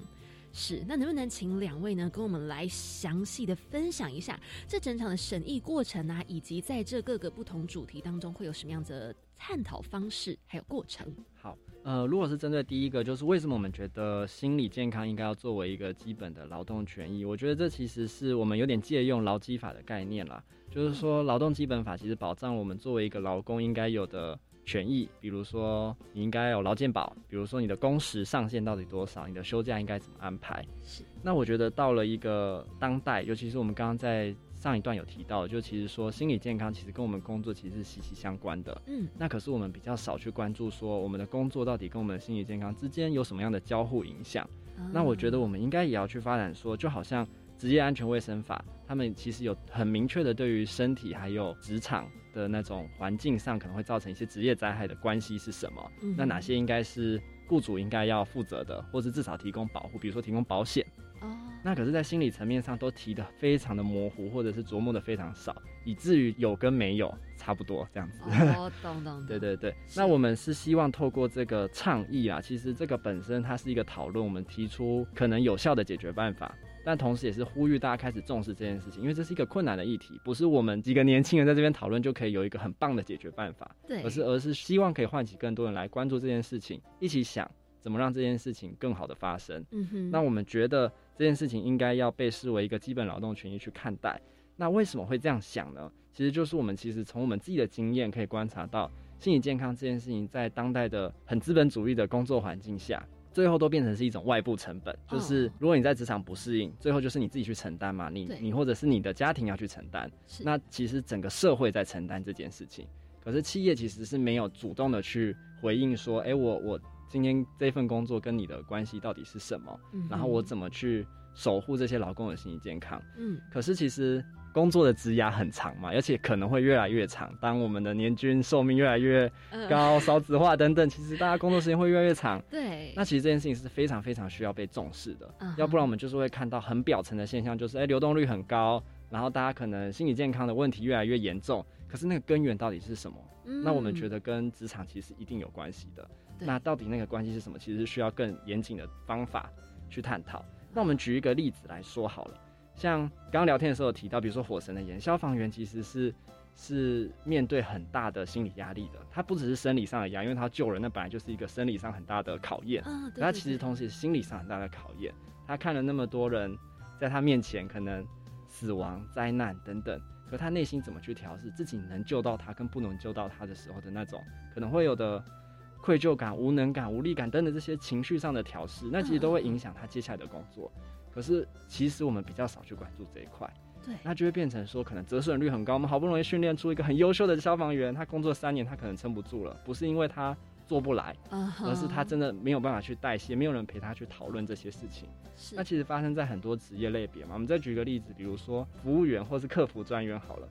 Speaker 1: 是，那能不能请两位呢，跟我们来详细的分享一下这整场的审议过程啊，以及在这各个不同主题当中会有什么样的探讨方式，还有过程？
Speaker 3: 好，呃，如果是针对第一个，就是为什么我们觉得心理健康应该要作为一个基本的劳动权益？我觉得这其实是我们有点借用劳基法的概念啦，就是说劳动基本法其实保障我们作为一个劳工应该有的。权益，比如说你应该有劳健保，比如说你的工时上限到底多少，你的休假应该怎么安排？
Speaker 1: 是。
Speaker 3: 那我觉得到了一个当代，尤其是我们刚刚在上一段有提到，就其实说心理健康其实跟我们工作其实是息息相关的。
Speaker 1: 嗯。
Speaker 3: 那可是我们比较少去关注说我们的工作到底跟我们的心理健康之间有什么样的交互影响。那我觉得我们应该也要去发展说，就好像职业安全卫生法，他们其实有很明确的对于身体还有职场。的那种环境上可能会造成一些职业灾害的关系是什么？那哪些应该是雇主应该要负责的，或是至少提供保护，比如说提供保险。
Speaker 1: 哦，
Speaker 3: 那可是，在心理层面上都提的非常的模糊，或者是琢磨的非常少，以至于有跟没有差不多这样子。
Speaker 1: 哦，懂懂。
Speaker 3: 对对对，那我们是希望透过这个倡议啊，其实这个本身它是一个讨论，我们提出可能有效的解决办法。但同时，也是呼吁大家开始重视这件事情，因为这是一个困难的议题，不是我们几个年轻人在这边讨论就可以有一个很棒的解决办法。
Speaker 1: 对，
Speaker 3: 而是而是希望可以唤起更多人来关注这件事情，一起想怎么让这件事情更好的发生。
Speaker 1: 嗯哼，
Speaker 3: 那我们觉得这件事情应该要被视为一个基本劳动权益去看待。那为什么会这样想呢？其实就是我们其实从我们自己的经验可以观察到，心理健康这件事情在当代的很资本主义的工作环境下。最后都变成是一种外部成本，就是如果你在职场不适应，最后就是你自己去承担嘛，你你或者是你的家庭要去承担，那其实整个社会在承担这件事情。可是企业其实是没有主动的去回应说，哎，我我今天这份工作跟你的关系到底是什么？嗯然后我怎么去守护这些劳工的心理健康。
Speaker 1: 嗯，
Speaker 3: 可是其实工作的职涯很长嘛，而且可能会越来越长。当我们的年均寿命越来越高，少子化等等，其实大家工作时间会越来越长。
Speaker 1: 对，
Speaker 3: 那其实这件事情是非常非常需要被重视的，
Speaker 1: 嗯
Speaker 3: 要不然我们就是会看到很表层的现象，就是哎、流动率很高，然后大家可能心理健康的问题越来越严重。可是那个根源到底是什么？
Speaker 1: 嗯
Speaker 3: 那我们觉得跟职场其实一定有关系的。
Speaker 1: 对
Speaker 3: 那到底那个关系是什么？其实需要更严谨的方法去探讨。那我们举一个例子来说好了，像刚刚聊天的时候有提到，比如说火神的演消防员其实是是面对很大的心理压力的，他不只是生理上的压，因为他救人，那本来就是一个生理上很大的考验。
Speaker 1: 嗯对
Speaker 3: 可他其实同时也是心理上很大的考验。他看了那么多人在他面前可能死亡、灾难等等，可他内心怎么去调试自己能救到他跟不能救到他的时候的那种可能会有的愧疚感、无能感、无力感等等这些情绪上的调试，那其实都会影响他接下来的工作。可是其实我们比较少去关注这一块。
Speaker 1: 对，
Speaker 3: 那就会变成说，可能折损率很高。我们好不容易训练出一个很优秀的消防员，他工作三年，他可能撑不住了，不是因为他做不来，而是他真的没有办法去代谢，没有人陪他去讨论这些事情。
Speaker 1: 是
Speaker 3: 那其实发生在很多职业类别嘛。我们再举个例子，比如说服务员或是客服专员好了。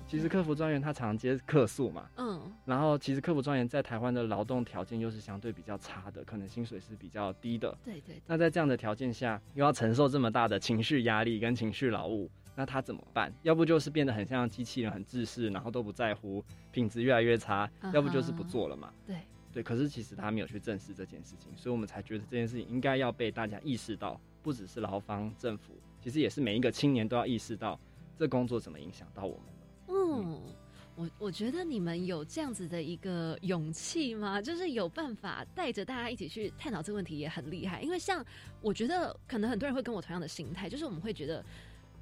Speaker 1: 哦，
Speaker 3: 其实客服专员他常接客诉嘛，
Speaker 1: 嗯
Speaker 3: 然后其实客服专员在台湾的劳动条件又是相对比较差的，可能薪水是比较低的。
Speaker 1: 对对
Speaker 3: 那在这样的条件下，又要承受这么大的情绪压力跟情绪劳务，那他怎么办？要不就是变得很像机器人，很自私，然后都不在乎，品质越来越差；
Speaker 1: 嗯
Speaker 3: 要不就是不做了嘛。
Speaker 1: 对
Speaker 3: 对，可是其实他没有去正视这件事情，所以我们才觉得这件事情应该要被大家意识到，不只是劳方、政府，其实也是每一个青年都要意识到这工作怎么影响到我们了。
Speaker 1: 嗯，我我觉得你们有这样子的一个勇气吗？就是有办法带着大家一起去探讨这个问题，也很厉害。因为像我觉得，可能很多人会跟我同样的心态，就是我们会觉得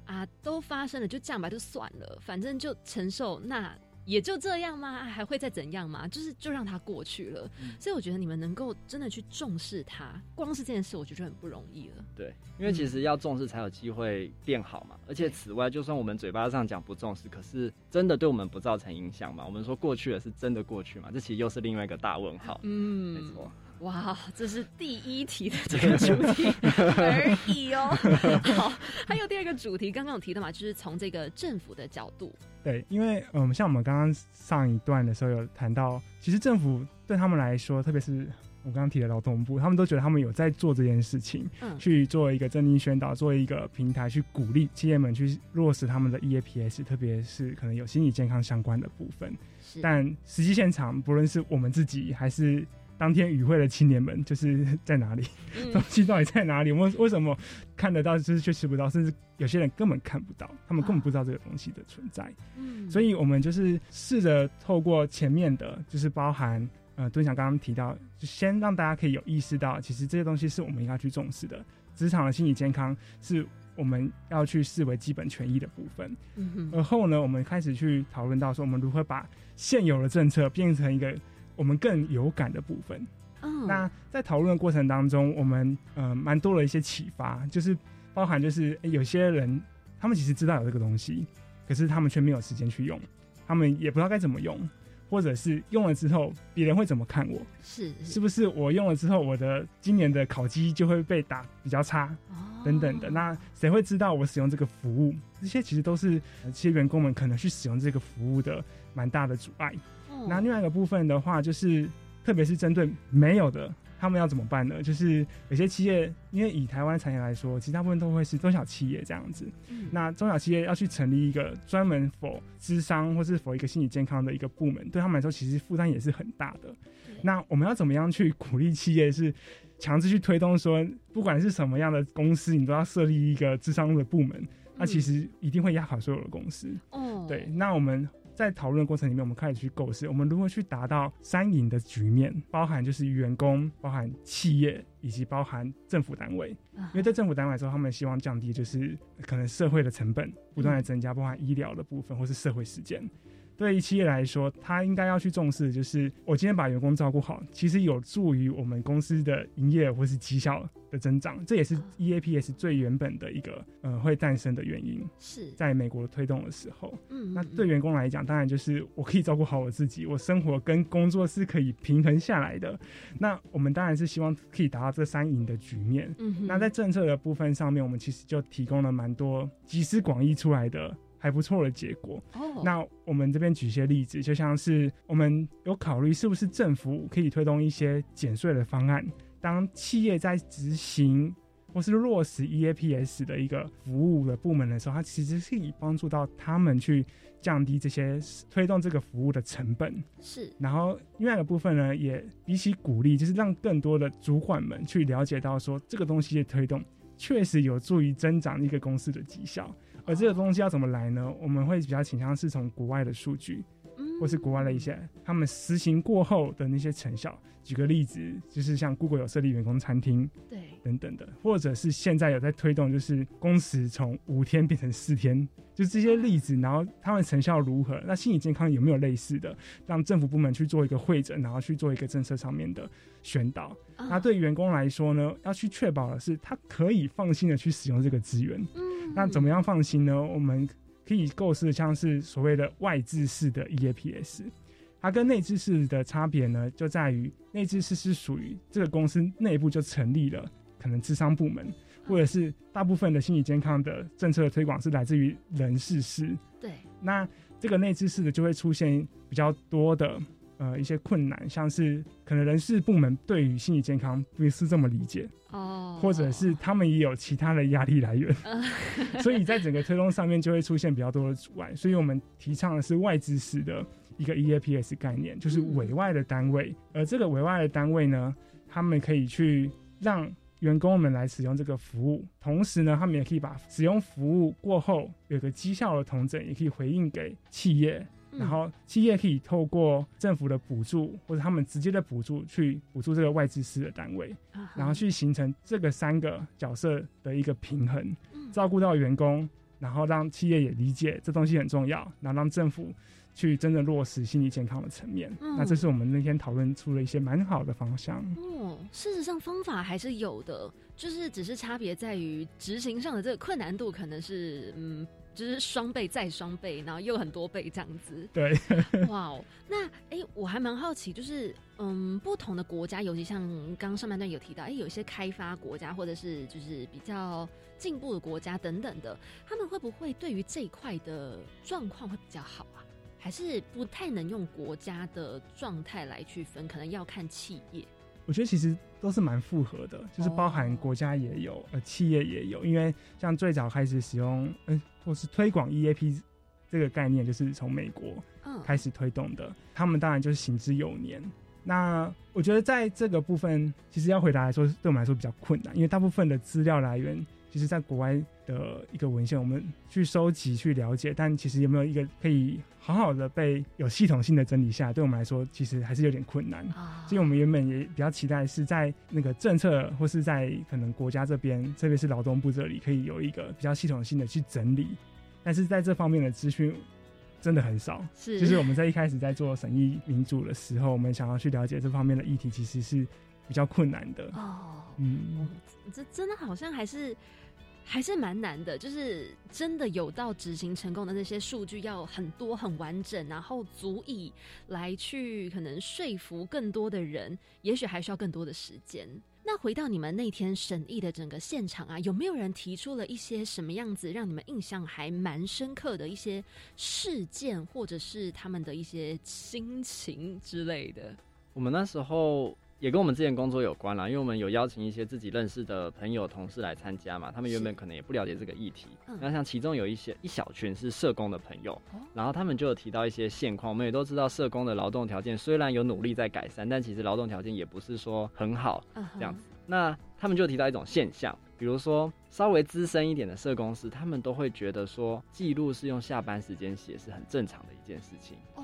Speaker 1: 啊，都发生了，就这样吧，就算了，反正就承受那。也就这样吗？还会再怎样吗？就是就让它过去了。所以我觉得你们能够真的去重视它，光是这件事，我觉得很不容易了。
Speaker 3: 对，因为其实要重视才有机会变好嘛。而且此外，就算我们嘴巴上讲不重视，可是真的对我们不造成影响嘛？我们说过去的是真的过去嘛？这其实又是另外一个大问号。
Speaker 1: 嗯，
Speaker 3: 没错。
Speaker 1: 哇，这是第一题的这个主题 而已哦。好，还有第二个主题，刚刚有提到嘛，就是从这个政府的角度，
Speaker 4: 对，因为嗯，像我们刚刚上一段的时候有谈到，其实政府对他们来说，特别是我刚刚提的劳动部，他们都觉得他们有在做这件事情，
Speaker 1: 嗯
Speaker 4: 去做一个政令宣导，做一个平台，去鼓励企业们去落实他们的 EAPS，特别是可能有心理健康相关的部分。
Speaker 1: 是
Speaker 4: 但实际现场，不论是我们自己还是当天与会的青年们，就是在哪里，
Speaker 1: 嗯
Speaker 4: 东西到底在哪里？我们为什么看得到，就是却吃不到，甚至有些人根本看不到，他们根本不知道这个东西的存在。
Speaker 1: 嗯
Speaker 4: 所以我们就是试着透过前面的，就是包含呃敦祥刚刚提到，就先让大家可以有意识到，其实这些东西是我们应该去重视的。职场的心理健康是我们要去视为基本权益的部分。
Speaker 1: 嗯哼
Speaker 4: 而后呢，我们开始去讨论到说，我们如何把现有的政策变成一个我们更有感的部分。
Speaker 1: 嗯
Speaker 4: 那在讨论的过程当中，我们呃蛮多了一些启发，就是包含就是、诶有些人他们其实知道有这个东西，可是他们却没有时间去用，他们也不知道该怎么用，或者是用了之后别人会怎么看我，
Speaker 1: 是
Speaker 4: 是不是我用了之后我的今年的考绩就会被打比较差，
Speaker 1: 哦
Speaker 4: 等等的。那谁会知道我使用这个服务？这些其实都是呃这些员工们可能去使用这个服务的蛮大的阻碍。
Speaker 1: 哦
Speaker 4: 那另外一个部分的话，就是特别是针对没有的，他们要怎么办呢？就是有些企业，因为以台湾产业来说，其实大部分都会是中小企业这样子。
Speaker 1: 嗯
Speaker 4: 那中小企业要去成立一个专门否智商或是否一个心理健康的一个部门，对他们来说其实负担也是很大的。那我们要怎么样去鼓励企业是强制去推动说，不管是什么样的公司，你都要设立一个智商的部门？那其实一定会压垮所有的公司。
Speaker 1: 哦，
Speaker 4: 对，那我们在讨论的过程里面，我们开始去构思，我们如何去达到三赢的局面，包含就是员工、包含企业以及包含政府单位。因为在政府单位来说，他们希望降低就是可能社会的成本不断的增加，包含医疗的部分或是社会事件。对于企业来说，他应该要去重视的就是我今天把员工照顾好，其实有助于我们公司的营业额或是绩效的增长，这也是 EAPS 最原本的一个呃会诞生的原因。
Speaker 1: 是
Speaker 4: 在美国推动的时候，
Speaker 1: 嗯
Speaker 4: 那对员工来讲，当然就是我可以照顾好我自己，我生活跟工作是可以平衡下来的。那我们当然是希望可以达到这三赢的局面。
Speaker 1: 嗯
Speaker 4: 那在政策的部分上面，我们其实就提供了蛮多集思广益出来的还不错的结果。
Speaker 1: 哦
Speaker 4: 那我们这边举一些例子，就像是我们有考虑是不是政府可以推动一些减税的方案，当企业在执行或是落实 EAPS 的一个服务的部门的时候，它其实是以帮助到他们去降低这些推动这个服务的成本。
Speaker 1: 是
Speaker 4: 然后另外一个部分呢，也比起鼓励，就是让更多的主管们去了解到说这个东西的推动确实有助于增长一个公司的绩效。而这个东西要怎么来呢？我们会比较倾向是从国外的数据，或是国外的一些他们实行过后的那些成效。举个例子，就是像 Google 有设立员工餐厅，
Speaker 1: 对，
Speaker 4: 等等的，或者是现在有在推动，就是工时从五天变成四天，就这些例子，然后他们成效如何？那心理健康有没有类似的，让政府部门去做一个会诊，然后去做一个政策上面的宣导？那对员工来说呢，要去确保的是他可以放心的去使用这个资源。
Speaker 1: 嗯，
Speaker 4: 那怎么样放心呢？我们可以构思像是所谓的外置式的 EAPS。它跟内置式的差别呢，就在于内置式是属于这个公司内部就成立了可能智商部门，或者是大部分的心理健康的政策的推广是来自于人事室。
Speaker 1: 对，
Speaker 4: 那这个内置式的就会出现比较多的呃一些困难，像是可能人事部门对于心理健康不是这么理解，
Speaker 1: 哦，
Speaker 4: 或者是他们也有其他的压力来源，所以在整个推动上面就会出现比较多的阻碍。所以我们提倡的是外资式的一个 EAPS 概念，就是委外的单位，而这个委外的单位呢，他们可以去让员工们来使用这个服务，同时呢，他们也可以把使用服务过后有个绩效的同整，也可以回应给企业。然后企业可以透过政府的补助或者他们直接的补助去补助这个外资师的单位，然后去形成这个三个角色的一个平衡，照顾到员工，然后让企业也理解这东西很重要，然后让政府去真正落实心理健康的层面。
Speaker 1: 嗯
Speaker 4: 那这是我们那天讨论出了一些蛮好的方向。
Speaker 1: 哦，事实上方法还是有的，就是只是差别在于执行上的这个困难度可能是嗯。就是双倍再双倍，然后又很多倍这样子。
Speaker 4: 对，
Speaker 1: 哇哦，那哎、诶我还蛮好奇，就是嗯，不同的国家，尤其像刚刚上半段有提到，哎、有一些开发国家或者是就是比较进步的国家等等的，他们会不会对于这一块的状况会比较好啊？还是不太能用国家的状态来去分，可能要看企业。
Speaker 4: 我觉得其实都是蛮复合的，就是包含国家也有，呃，企业也有。因为像最早开始使用，呃、或是推广 EAP 这个概念，就是从美国
Speaker 1: 嗯
Speaker 4: 开始推动的。他们当然就是行之有年。那我觉得在这个部分，其实要回答来说，对我们来说比较困难，因为大部分的资料来源，其实在国外的一个文献，我们去收集、去了解，但其实有没有一个可以好好的被有系统性的整理下来，对我们来说，其实还是有点困难。所以我们原本也比较期待是在那个政策或是在可能国家这边，特别是劳动部这里，可以有一个比较系统性的去整理。但是在这方面的资讯真的很少，
Speaker 1: 是
Speaker 4: 就是我们在一开始在做审议民主的时候，我们想要去了解这方面的议题，其实是比较困难的。
Speaker 1: 哦，
Speaker 4: 嗯，
Speaker 1: 这真的好像还是还是蛮难的，就是真的有到执行成功的那些数据要很多很完整，然后足以来去可能说服更多的人，也许还需要更多的时间。那回到你们那天审议的整个现场啊，有没有人提出了一些什么样子让你们印象还蛮深刻的一些事件，或者是他们的一些心情之类的？
Speaker 3: 我们那时候也跟我们之前工作有关啦，因为我们有邀请一些自己认识的朋友、同事来参加嘛，他们原本可能也不了解这个议题。
Speaker 1: 嗯
Speaker 3: 那像其中有一些一小群是社工的朋友，然后他们就有提到一些现况。我们也都知道，社工的劳动条件虽然有努力在改善，但其实劳动条件也不是说很好
Speaker 1: 嗯
Speaker 3: 这样子。那他们就提到一种现象，比如说稍微资深一点的社工师，他们都会觉得说，记录是用下班时间写是很正常的一件事情。
Speaker 1: 哦，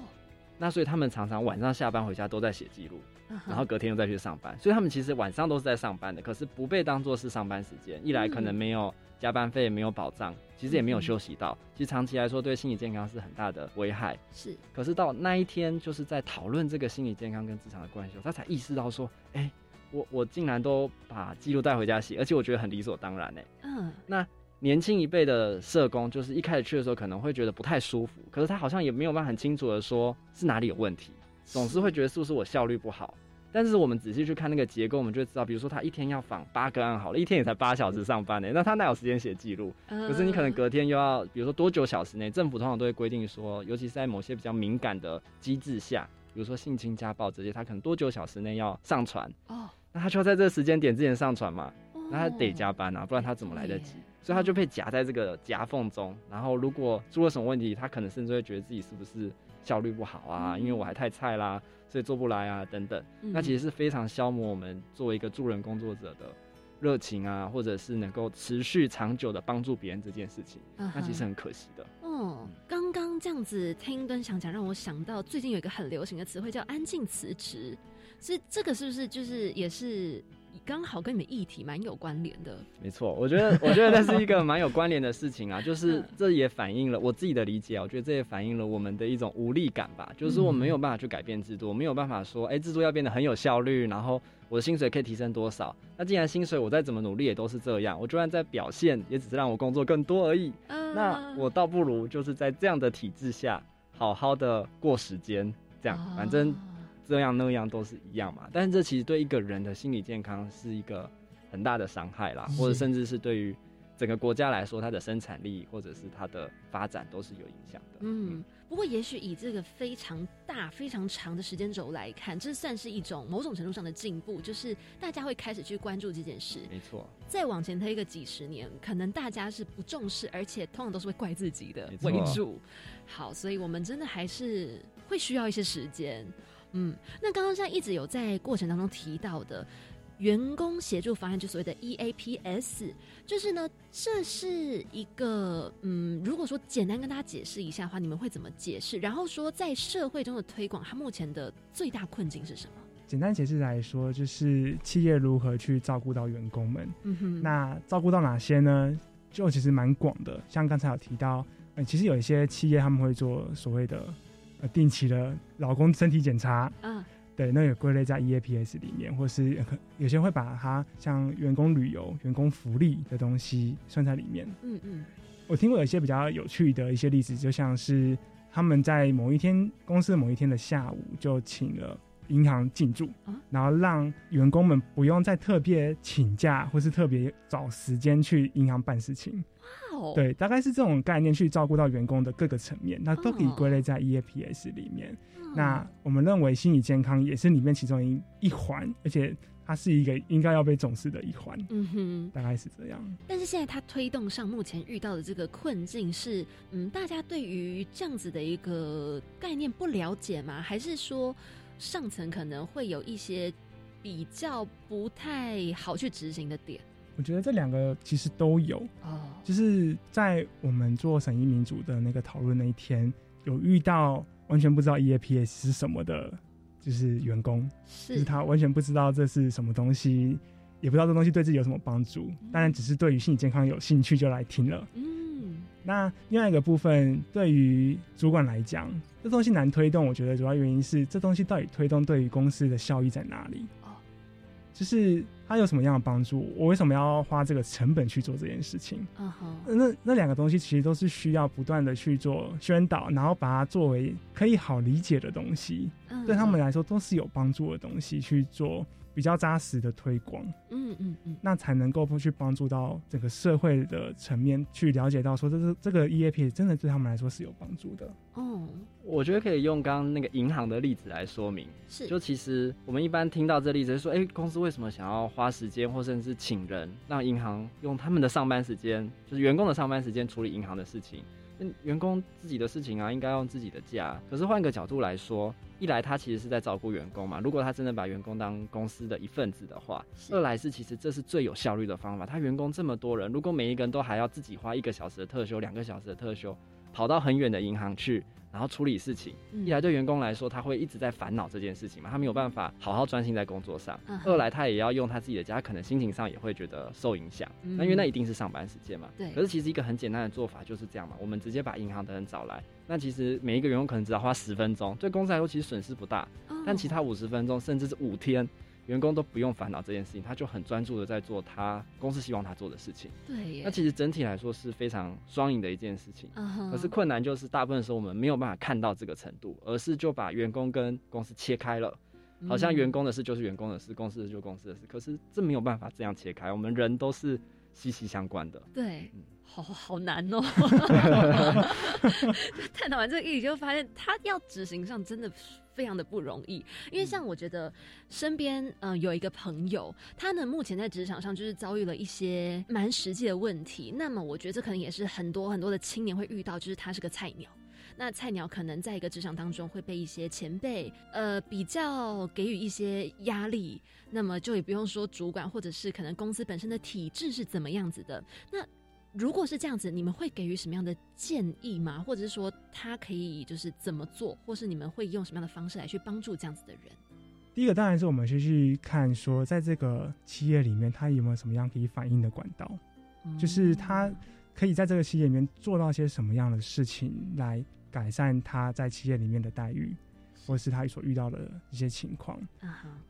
Speaker 3: 那所以他们常常晚上下班回家都在写记录，然后隔天又再去上班，所以他们其实晚上都是在上班的，可是不被当做是上班时间，一来可能没有加班费，没有保障，其实也没有休息到，其实长期来说对心理健康是很大的危害。
Speaker 1: 是，
Speaker 3: 可是到那一天，就是在讨论这个心理健康跟职场的关系他才意识到说，哎、我我竟然都把记录带回家写，而且我觉得很理所当然哎、
Speaker 1: 嗯，
Speaker 3: 那年轻一辈的社工，就是一开始去的时候可能会觉得不太舒服，可是他好像也没有办法很清楚的说是哪里有问题，总是会觉得是不是我效率不好。但是我们仔细去看那个结构，我们就会知道，比如说他一天要访八个案好了，一天也才八小时上班呢，那他哪有时间写记录？可是你可能隔天又要，比如说多久小时内，政府通常都会规定说，尤其是在某些比较敏感的机制下，比如说性侵、家暴这些，他可能多久小时内要上传，
Speaker 1: 哦，
Speaker 3: 那他就要在这个时间点之前上传嘛，那他得加班啊，不然他怎么来得及？所以他就被夹在这个夹缝中。然后如果出了什么问题，他可能甚至会觉得自己是不是效率不好啊？因为我还太菜啦，所以做不来啊，等等。
Speaker 1: 嗯
Speaker 3: 那其实是非常消磨我们作为一个助人工作者的热情啊，或者是能够持续长久的帮助别人这件事情，
Speaker 1: 嗯
Speaker 3: 那其实很可惜的。
Speaker 1: 哦，刚刚这样子听敦想讲，让我想到最近有一个很流行的词汇叫“安静辞职”，所以这个是不是就是也是刚好跟你们议题蛮有关联的？
Speaker 3: 没错，我觉得我觉得那是一个蛮有关联的事情啊，就是这也反映了我自己的理解啊，我觉得这也反映了我们的一种无力感吧，就是我们没有办法去改变制度，我没有办法说，哎、制度要变得很有效率，然后我的薪水可以提升多少？那既然薪水我再怎么努力也都是这样，我就算在表现，也只是让我工作更多而已。那我倒不如就是在这样的体制下，好好的过时间，这样反正这样那样都是一样嘛。但是这其实对一个人的心理健康是一个很大的伤害啦，或者甚至是对于整个国家来说，它的生产力或者是它的发展都是有影响的。
Speaker 1: 嗯，不过也许以这个非常大、非常长的时间轴来看，这算是一种某种程度上的进步，就是大家会开始去关注这件事。
Speaker 3: 没错，
Speaker 1: 再往前推个几十年，可能大家是不重视，而且通常都是会怪自己的为主。好，所以我们真的还是会需要一些时间。嗯，那刚刚像一直有在过程当中提到的。员工协助方案就所谓的 E EAPS，就是呢，这是一个嗯，如果说简单跟大家解释一下的话，你们会怎么解释？然后说在社会中的推广，它目前的最大困境是什么？
Speaker 4: 简单解释来说，就是企业如何去照顾到员工们。
Speaker 1: 嗯哼
Speaker 4: 那照顾到哪些呢？就其实蛮广的，像刚才有提到，呃，其实有一些企业他们会做所谓的呃定期的老公身体检查，
Speaker 1: 嗯，
Speaker 4: 对，那也归类在 EAPS 里面，或是呃有些人会把它像员工旅游、员工福利的东西算在里面。
Speaker 1: 嗯嗯
Speaker 4: 我听过有一些比较有趣的一些例子，就像是他们在某一天公司的某一天的下午就请了银行进驻，然后让员工们不用再特别请假或是特别找时间去银行办事情。
Speaker 1: 哇哦，
Speaker 4: 对，大概是这种概念去照顾到员工的各个层面，那都可以归类在 EAPS 里面。那我们认为心理健康也是里面其中一一环，而且它是一个应该要被重视的一环。
Speaker 1: 嗯哼，
Speaker 4: 大概是这样。
Speaker 1: 但是现在它推动上目前遇到的这个困境是，嗯，大家对于这样子的一个概念不了解吗？还是说上层可能会有一些比较不太好去执行的点？
Speaker 4: 我觉得这两个其实都有
Speaker 1: 哦，
Speaker 4: 就是在我们做审议民主的那个讨论那一天，有遇到完全不知道 EAPS 是什么的，就是员工，
Speaker 1: 是
Speaker 4: 就是他完全不知道这是什么东西，也不知道这东西对自己有什么帮助，当然只是对于心理健康有兴趣就来听了。
Speaker 1: 嗯，
Speaker 4: 那另外一个部分，对于主管来讲，这东西难推动，我觉得主要原因是这东西到底推动对于公司的效益在哪里？
Speaker 1: 哦，
Speaker 4: 就是它有什么样的帮助？我为什么要花这个成本去做这件事情？那那两个东西其实都是需要不断的去做宣导，然后把它作为可以好理解的东西，
Speaker 1: 嗯
Speaker 4: 对他们来说都是有帮助的东西去做比较扎实的推广。
Speaker 1: 嗯嗯嗯，
Speaker 4: 那才能够去帮助到整个社会的层面去了解到说，这是这个 EAP 真的对他们来说是有帮助的。
Speaker 1: 哦，
Speaker 3: 我觉得可以用刚刚那个银行的例子来说明。
Speaker 1: 是
Speaker 3: 就其实我们一般听到这例子，就说，哎、公司为什么想要花时间或甚至请人，让银行用他们的上班时间，就是员工的上班时间处理银行的事情？那员工自己的事情啊，应该用自己的假。可是换个角度来说，一来他其实是在照顾员工嘛，如果他真的把员工当公司的一份子的话，二来是其实这是最有效率的方法。他员工这么多人，如果每一个人都还要自己花一个小时的特休、两个小时的特休，跑到很远的银行去。然后处理事情，
Speaker 1: 嗯
Speaker 3: 一来对员工来说，他会一直在烦恼这件事情嘛，他没有办法好好专心在工作上；
Speaker 1: 嗯
Speaker 3: 二来他也要用他自己的家，可能心情上也会觉得受影响。
Speaker 1: 嗯
Speaker 3: 那因为那一定是上班时间嘛。
Speaker 1: 对
Speaker 3: 可是其实一个很简单的做法就是这样嘛，我们直接把银行的人找来，那其实每一个员工可能只要花十分钟，对公司来说其实损失不大，
Speaker 1: 哦
Speaker 3: 但其他五十分钟甚至是五天。员工都不用烦恼这件事情，他就很专注的在做他公司希望他做的事情。
Speaker 1: 对
Speaker 3: 那其实整体来说是非常双赢的一件事情。可是困难就是大部分时候我们没有办法看到这个程度，而是就把员工跟公司切开了，好像
Speaker 1: 嗯
Speaker 3: 员工的事就是员工的事，公司的就是公司的事。可是这没有办法这样切开，我们人都是息息相关的。
Speaker 1: 对，好好难哦。探讨完这个议题，就发现他要执行上真的非常的不容易。因为像我觉得身边嗯、呃有一个朋友，他呢目前在职场上就是遭遇了一些蛮实际的问题。那么我觉得这可能也是很多很多的青年会遇到，就是他是个菜鸟。那菜鸟可能在一个职场当中会被一些前辈呃比较给予一些压力，那么就也不用说主管或者是可能公司本身的体制是怎么样子的。那如果是这样子，你们会给予什么样的建议吗？或者是说他可以就是怎么做，或是你们会用什么样的方式来去帮助这样子的人？
Speaker 4: 第一个当然是我们是去看说，在这个企业里面，他有没有什么样可以反映的管道，就是他可以在这个企业里面做到些什么样的事情来改善他在企业里面的待遇，或是他所遇到的一些情况。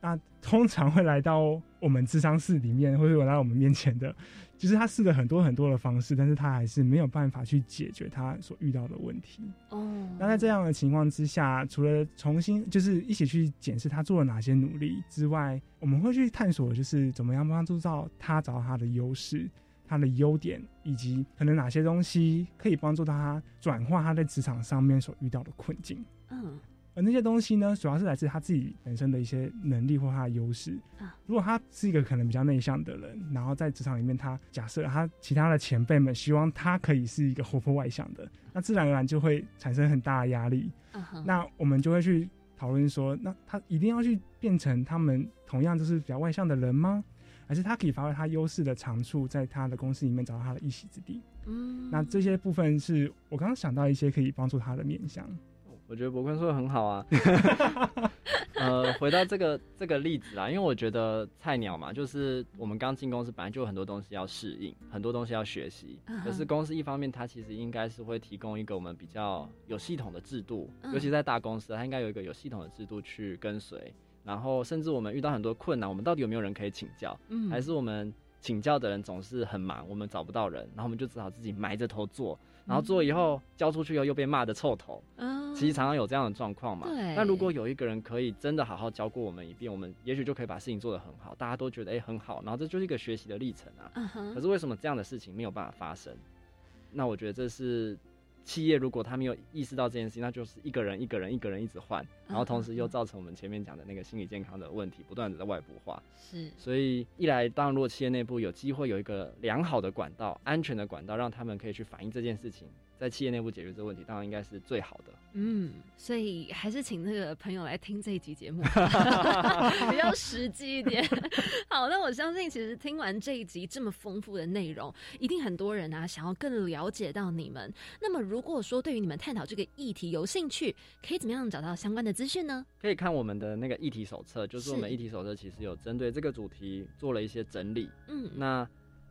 Speaker 4: 那通常会来到我们智商室里面，或者来到我们面前的，就是他试了很多很多的方式，但是他还是没有办法去解决他所遇到的问题。
Speaker 1: 哦，
Speaker 4: 那在这样的情况之下，除了重新就是一起去检视他做了哪些努力之外，我们会去探索，就是怎么样帮助到他找到他的优势、他的优点，以及可能哪些东西可以帮助到他转化他在职场上面所遇到的困境。
Speaker 1: 嗯，
Speaker 4: 而那些东西呢，主要是来自他自己本身的一些能力或他的优势。
Speaker 1: 啊
Speaker 4: 如果他是一个可能比较内向的人，然后在职场里面，他假设他其他的前辈们希望他可以是一个活泼外向的，那自然而然就会产生很大的压力。那我们就会去讨论说，那他一定要去变成他们同样就是比较外向的人吗？还是他可以发挥他优势的长处，在他的公司里面找到他的一席之地？
Speaker 1: 嗯，
Speaker 4: 那这些部分是我刚刚想到一些可以帮助他的面向。
Speaker 3: 我觉得博坤说的很好啊。呃，回到这个这个例子啦，因为我觉得菜鸟嘛，就是我们刚进公司，本来就有很多东西要适应，很多东西要学习。可是公司一方面，它其实应该是会提供一个我们比较有系统的制度，
Speaker 1: 嗯
Speaker 3: 尤其在大公司，它应该有一个有系统的制度去跟随。然后，甚至我们遇到很多困难，我们到底有没有人可以请教？
Speaker 1: 嗯
Speaker 3: 还是我们请教的人总是很忙，我们找不到人，然后我们就只好自己埋着头做，然后做以后交出去以后又被骂的臭头。
Speaker 1: 嗯
Speaker 3: 其实常常有这样的状况嘛。
Speaker 1: 对
Speaker 3: 那如果有一个人可以真的好好教过我们一遍，我们也许就可以把事情做得很好，大家都觉得哎、很好，然后这就是一个学习的历程啊。可是为什么这样的事情没有办法发生？那我觉得这是企业如果他没有意识到这件事情，那就是一个人一个人一个人一直换，然后同时又造成我们前面讲的那个心理健康的问题不断的在外部化。
Speaker 1: 是
Speaker 3: 所以一来，当然如果企业内部有机会有一个良好的管道、安全的管道，让他们可以去反映这件事情，在企业内部解决这个问题，当然应该是最好的。
Speaker 1: 嗯，所以还是请那个朋友来听这一集节目，比较实际一点。好，那我相信其实听完这一集这么丰富的内容，一定很多人啊想要更了解到你们。那么如果说对于你们探讨这个议题有兴趣，可以怎么样找到相关的资讯呢？
Speaker 3: 可以看我们的那个议题手册，就是我们议题手册其实有针对这个主题做了一些整理。
Speaker 1: 嗯
Speaker 3: 那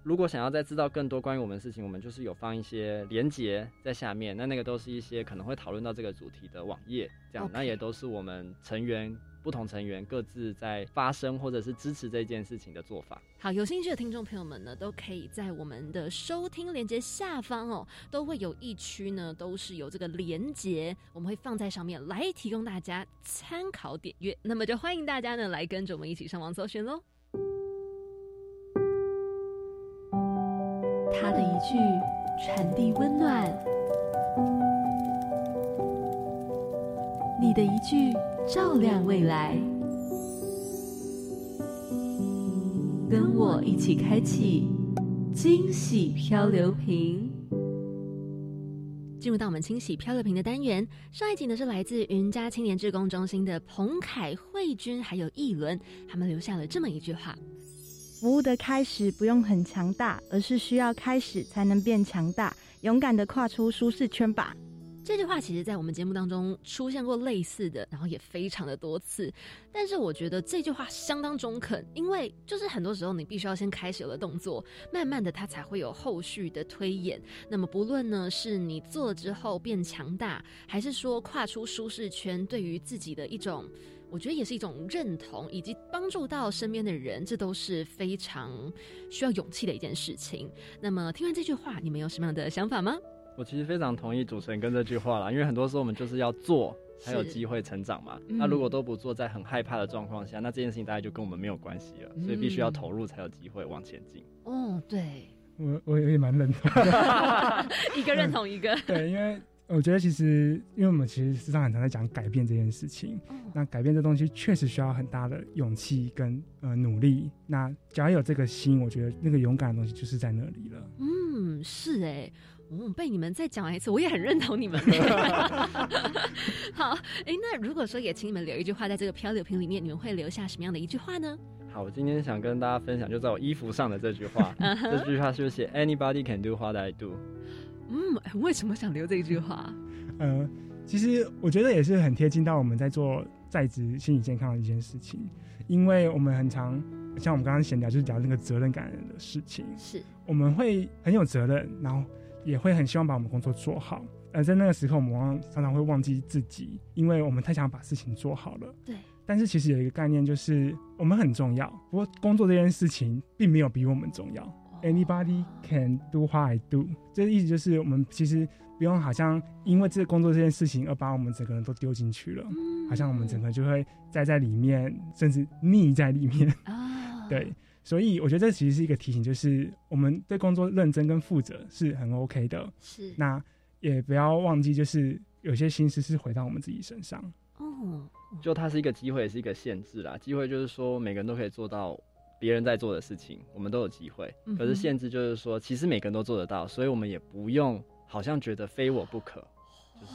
Speaker 3: 如果想要再知道更多关于我们的事情，我们就是有放一些连结在下面，那那个都是一些可能会讨论到这个主题的网页，这样那也都是我们成员不同成员各自在发声或者是支持这件事情的做法。
Speaker 1: 好，有兴趣的听众朋友们呢，都可以在我们的收听连接下方哦，都会有一区呢，都是有这个连接，我们会放在上面来提供大家参考点阅。那么就欢迎大家呢来跟着我们一起上网搜寻喽。句传递温暖，你的一句照亮未来。跟我一起开启惊喜漂流瓶。进入到我们清洗漂流瓶的单元，上一集呢是来自云家青年志工中心的彭凯、慧君还有艺伦，他们留下了这么一句话：
Speaker 14: 服务的开始不用很强大，而是需要开始才能变强大。勇敢的跨出舒适圈吧。
Speaker 1: 这句话其实，在我们节目当中出现过类似的，然后也非常的多次。但是我觉得这句话相当中肯，因为就是很多时候你必须要先开始了动作，慢慢的它才会有后续的推演。那么不论呢是你做了之后变强大，还是说跨出舒适圈，对于自己的一种，我觉得也是一种认同，以及帮助到身边的人，这都是非常需要勇气的一件事情。那么听完这句话，你们有什么样的想法吗？
Speaker 3: 我其实非常同意主持人跟这句话啦，因为很多时候我们就是要做才有机会成长嘛。那如果都不做，在很害怕的状况下，那这件事情大概就跟我们没有关系了。所以必须要投入才有机会往前进。
Speaker 1: 哦，对，
Speaker 4: 我我也蛮认同，
Speaker 1: 一个认同一个。
Speaker 4: 对，因为我觉得其实，因为我们其实时常很常在讲改变这件事情，那改变这东西确实需要很大的勇气跟呃努力。那只要有这个心，我觉得那个勇敢的东西就是在那里了。
Speaker 1: 嗯，是哎。嗯，被你们再讲完一次，我也很认同你们。好，哎，那如果说也请你们留一句话在这个漂流瓶里面，你们会留下什么样的一句话呢？
Speaker 3: 好，我今天想跟大家分享，就在我衣服上的这句话。这句话是写 Anybody can do what I do。
Speaker 1: 嗯，为什么想留这句话？
Speaker 4: 呃，其实我觉得也是很贴近到我们在做在职心理健康的一件事情，因为我们很常像我们刚刚闲聊，就是聊那个责任感的事情，
Speaker 1: 是
Speaker 4: 我们会很有责任，然后。也会很希望把我们工作做好，而在那个时候，我们忘常常会忘记自己，因为我们太想把事情做好了。
Speaker 1: 对。
Speaker 4: 但是其实有一个概念，就是我们很重要，不过工作这件事情并没有比我们重要。Anybody can do what I do，这意思就是我们其实不用好像因为这个工作这件事情而把我们整个人都丢进去了，好像我们整个就会栽在里面，甚至溺在里面。啊。对。所以我觉得这其实是一个提醒，就是我们对工作认真跟负责是很 OK 的。
Speaker 1: 是，
Speaker 4: 那也不要忘记，就是有些心思是回到我们自己身上。
Speaker 3: 哦，就它是一个机会，也是一个限制啦。机会就是说每个人都可以做到别人在做的事情，我们都有机会。可是限制就是说，其实每个人都做得到，所以我们也不用好像觉得非我不可。就是。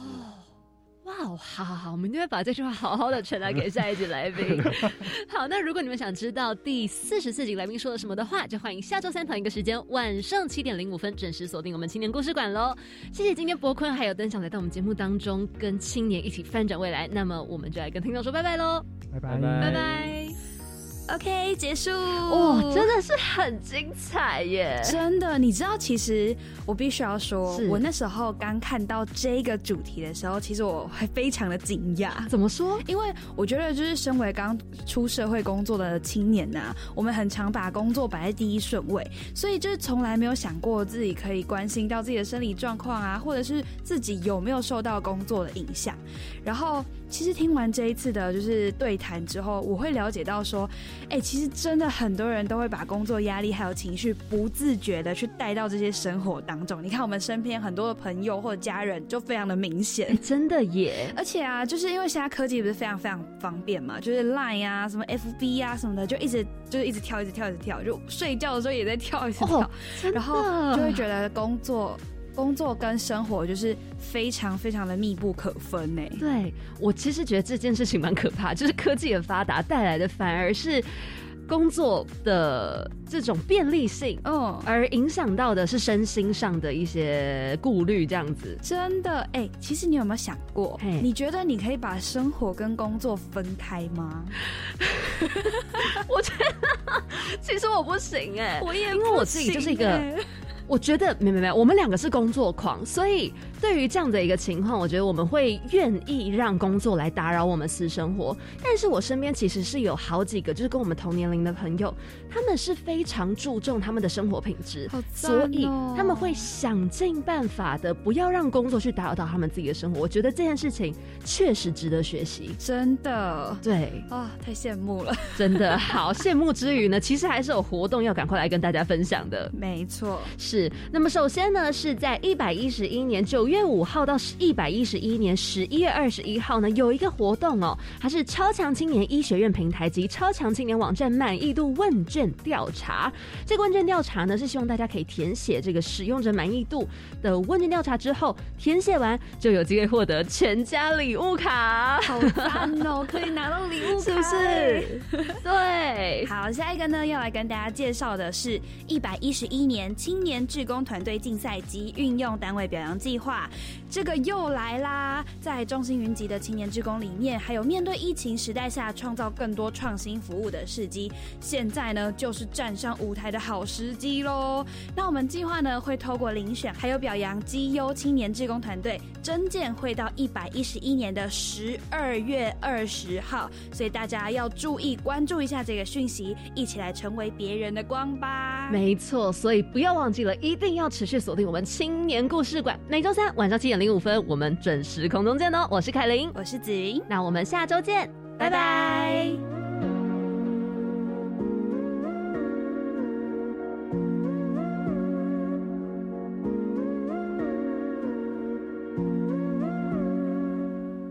Speaker 1: 哇，好好好，我们一定会把这句话好好的传达给下一集来宾。好，那如果你们想知道第四十四集来宾说了什么的话，就欢迎下周三同一个时间晚上七点零五分准时锁定我们青年故事馆喽。谢谢今天博坤还有登祥来到我们节目当中，跟青年一起翻转未来。那么我们就来跟听众说拜拜喽，
Speaker 4: 拜拜
Speaker 1: 拜拜。
Speaker 2: OK，结束
Speaker 1: 哇，真的是很精彩耶！
Speaker 2: 真的，你知道，其实我必须要说，我那时候刚看到这个主题的时候，其实我还非常的惊讶。
Speaker 1: 怎么说？
Speaker 2: 因为我觉得，就是身为刚出社会工作的青年呐，我们很常把工作摆在第一顺位，所以就是从来没有想过自己可以关心到自己的生理状况啊，或者是自己有没有受到工作的影响。然后，其实听完这一次的就是对谈之后，我会了解到说。哎，其实真的很多人都会把工作压力还有情绪不自觉的去带到这些生活当中。你看我们身边很多的朋友或者家人就非常的明显，
Speaker 1: 真的耶！
Speaker 2: 而且啊，就是因为现在科技不是非常非常方便嘛，就是 Line 啊、什么 FB 啊什么的，就一直就是一直跳、一直跳、一直跳，就睡觉的时候也在跳、一直跳，然后就会觉得工作。工作跟生活就是非常非常的密不可分呢。
Speaker 1: 对我其实觉得这件事情蛮可怕，就是科技的发达带来的反而是工作的这种便利性，嗯，而影响到的是身心上的一些顾虑，这样子。
Speaker 2: 真的，哎，其实你有没有想过，你觉得你可以把生活跟工作分开吗？
Speaker 1: 我觉得其实我不行哎，
Speaker 2: 我也
Speaker 1: 因为我自己就是一个。我觉得没没没，我们两个是工作狂，所以对于这样的一个情况，我觉得我们会愿意让工作来打扰我们私生活。但是我身边其实是有好几个，就是跟我们同年龄的朋友，他们是非常注重他们的生活品质，所以他们会想尽办法的不要让工作去打扰到他们自己的生活。我觉得这件事情确实值得学习，
Speaker 2: 真的，
Speaker 1: 对
Speaker 2: 啊，太羡慕了，
Speaker 1: 真的好羡慕之余呢，其实还是有活动要赶快来跟大家分享的，
Speaker 2: 没错，
Speaker 1: 是。那么首先呢，是在一百一十一年九月五号到一百一十一年十一月二十一号呢，有一个活动哦，它是超强青年医学院平台及超强青年网站满意度问卷调查。这个问卷调查呢，是希望大家可以填写这个使用者满意度的问卷调查之后，填写完就有机会获得全家礼物卡，
Speaker 2: 好 赞哦，可以拿到礼物，
Speaker 1: 是不是？对，
Speaker 2: 好，下一个呢，要来跟大家介绍的是一百一十一年青年。志工团队竞赛及运用单位表扬计划，这个又来啦！在中心云集的青年职工里面，还有面对疫情时代下创造更多创新服务的时机。现在呢，就是站上舞台的好时机喽。那我们计划呢，会透过遴选还有表扬绩优青年职工团队，征件会到一百一十一年的十二月二十号，所以大家要注意关注一下这个讯息，一起来成为别人的光吧。
Speaker 1: 没错，所以不要忘记了，一定要持续锁定我们青年故事馆，每周三晚上七点零五分，我们准时空中见哦。我是凯琳，
Speaker 2: 我是子云，
Speaker 1: 那我们下周见，拜拜。